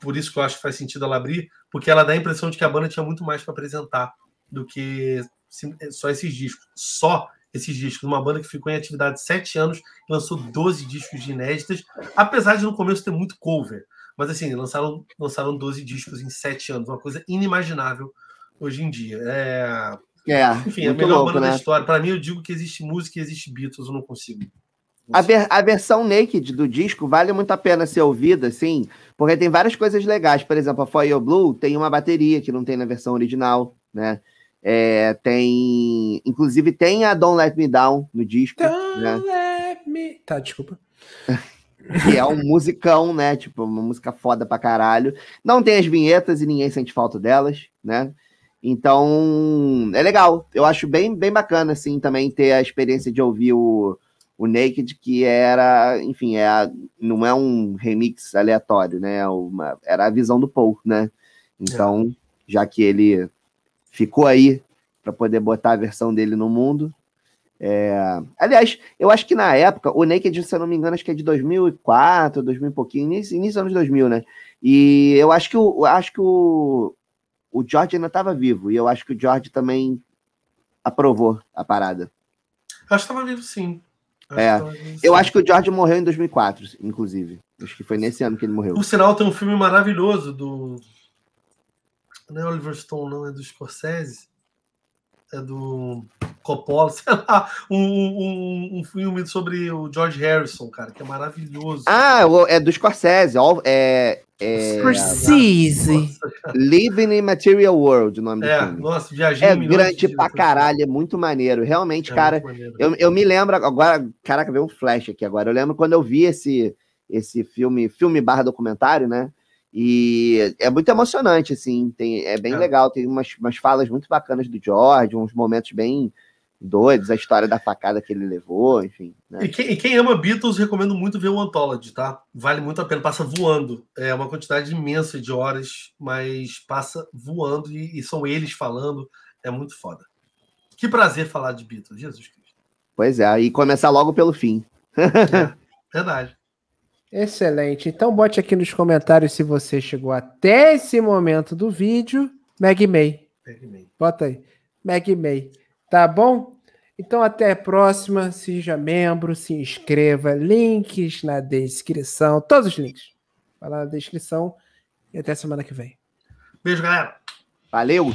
por isso que eu acho que faz sentido ela abrir, porque ela dá a impressão de que a banda tinha muito mais para apresentar do que sim- só esses discos. Só esses discos. Uma banda que ficou em atividade sete anos lançou 12 discos de inéditas, apesar de no começo ter muito cover. Mas assim, lançaram, lançaram 12 discos em sete anos, uma coisa inimaginável hoje em dia. É, É, enfim, a melhor louco, banda da né? história. Para mim, eu digo que existe música e existe Beatles, eu não consigo. A, ver- a versão naked do disco vale muito a pena ser ouvida, assim, porque tem várias coisas legais. Por exemplo, a For Your Blue tem uma bateria que não tem na versão original, né? É, tem. Inclusive tem a Don't Let Me Down no disco, Don't né? let me... Tá, desculpa. Que é um musicão, né? Tipo, uma música foda pra caralho. Não tem as vinhetas e ninguém sente falta delas, né? Então, é legal. Eu acho bem, bem bacana, assim, também ter a experiência de ouvir o, o Naked, que era, enfim, é a- não é um remix aleatório, né? É Uma, era a visão do Paul, né? Então, já que ele ficou aí para poder botar a versão dele no mundo. É, Aliás, eu acho que na época, o Naked, se eu não me engano, acho que é de 2004, 2000 e pouquinho, início, início dos anos 2000, né? E eu acho que o, eu acho que o, o George ainda estava vivo, e eu acho que o George também aprovou a parada. Acho que estava vivo, sim. Acho É, vivo, Eu sim. acho que o George morreu em 2004, inclusive. Acho que foi nesse ano que ele morreu. Por sinal, tem um filme maravilhoso do. Não é Oliver Stone, não, é do Scorsese. É do Coppola, sei lá. Um, um, um filme sobre o George Harrison, cara, que é maravilhoso. Ah, o- é do Scorsese. ó, É, é Scorsese. Living in Material World, o nome do É, filme. nossa, viajei É grande de pra caralho, é muito maneiro. Realmente, É cara, maneiro. eu, eu me lembro agora. Caraca, veio um flash aqui agora. Eu lembro quando eu vi esse, esse filme, filme barra documentário, né? E é muito emocionante, assim, tem, é bem É. legal, tem umas, umas falas muito bacanas do George, uns momentos bem doidos, a história da facada que ele levou, enfim. Né? E quem, e quem ama Beatles, recomendo muito ver o Anthology, tá? Vale muito a pena, passa voando. É uma quantidade imensa de horas, mas passa voando e, e são eles falando. É muito foda. Que prazer falar de Beatles, Jesus Cristo. Pois é, e começar logo pelo fim. É, verdade. Excelente. Então bote aqui nos comentários se você chegou até esse momento do vídeo. Meg May. Bota aí. Meg May. Tá bom? Então até a próxima. Seja membro, se inscreva. Links na descrição. Todos os links. Vai lá na descrição. E até semana que vem. Beijo, galera. Valeu!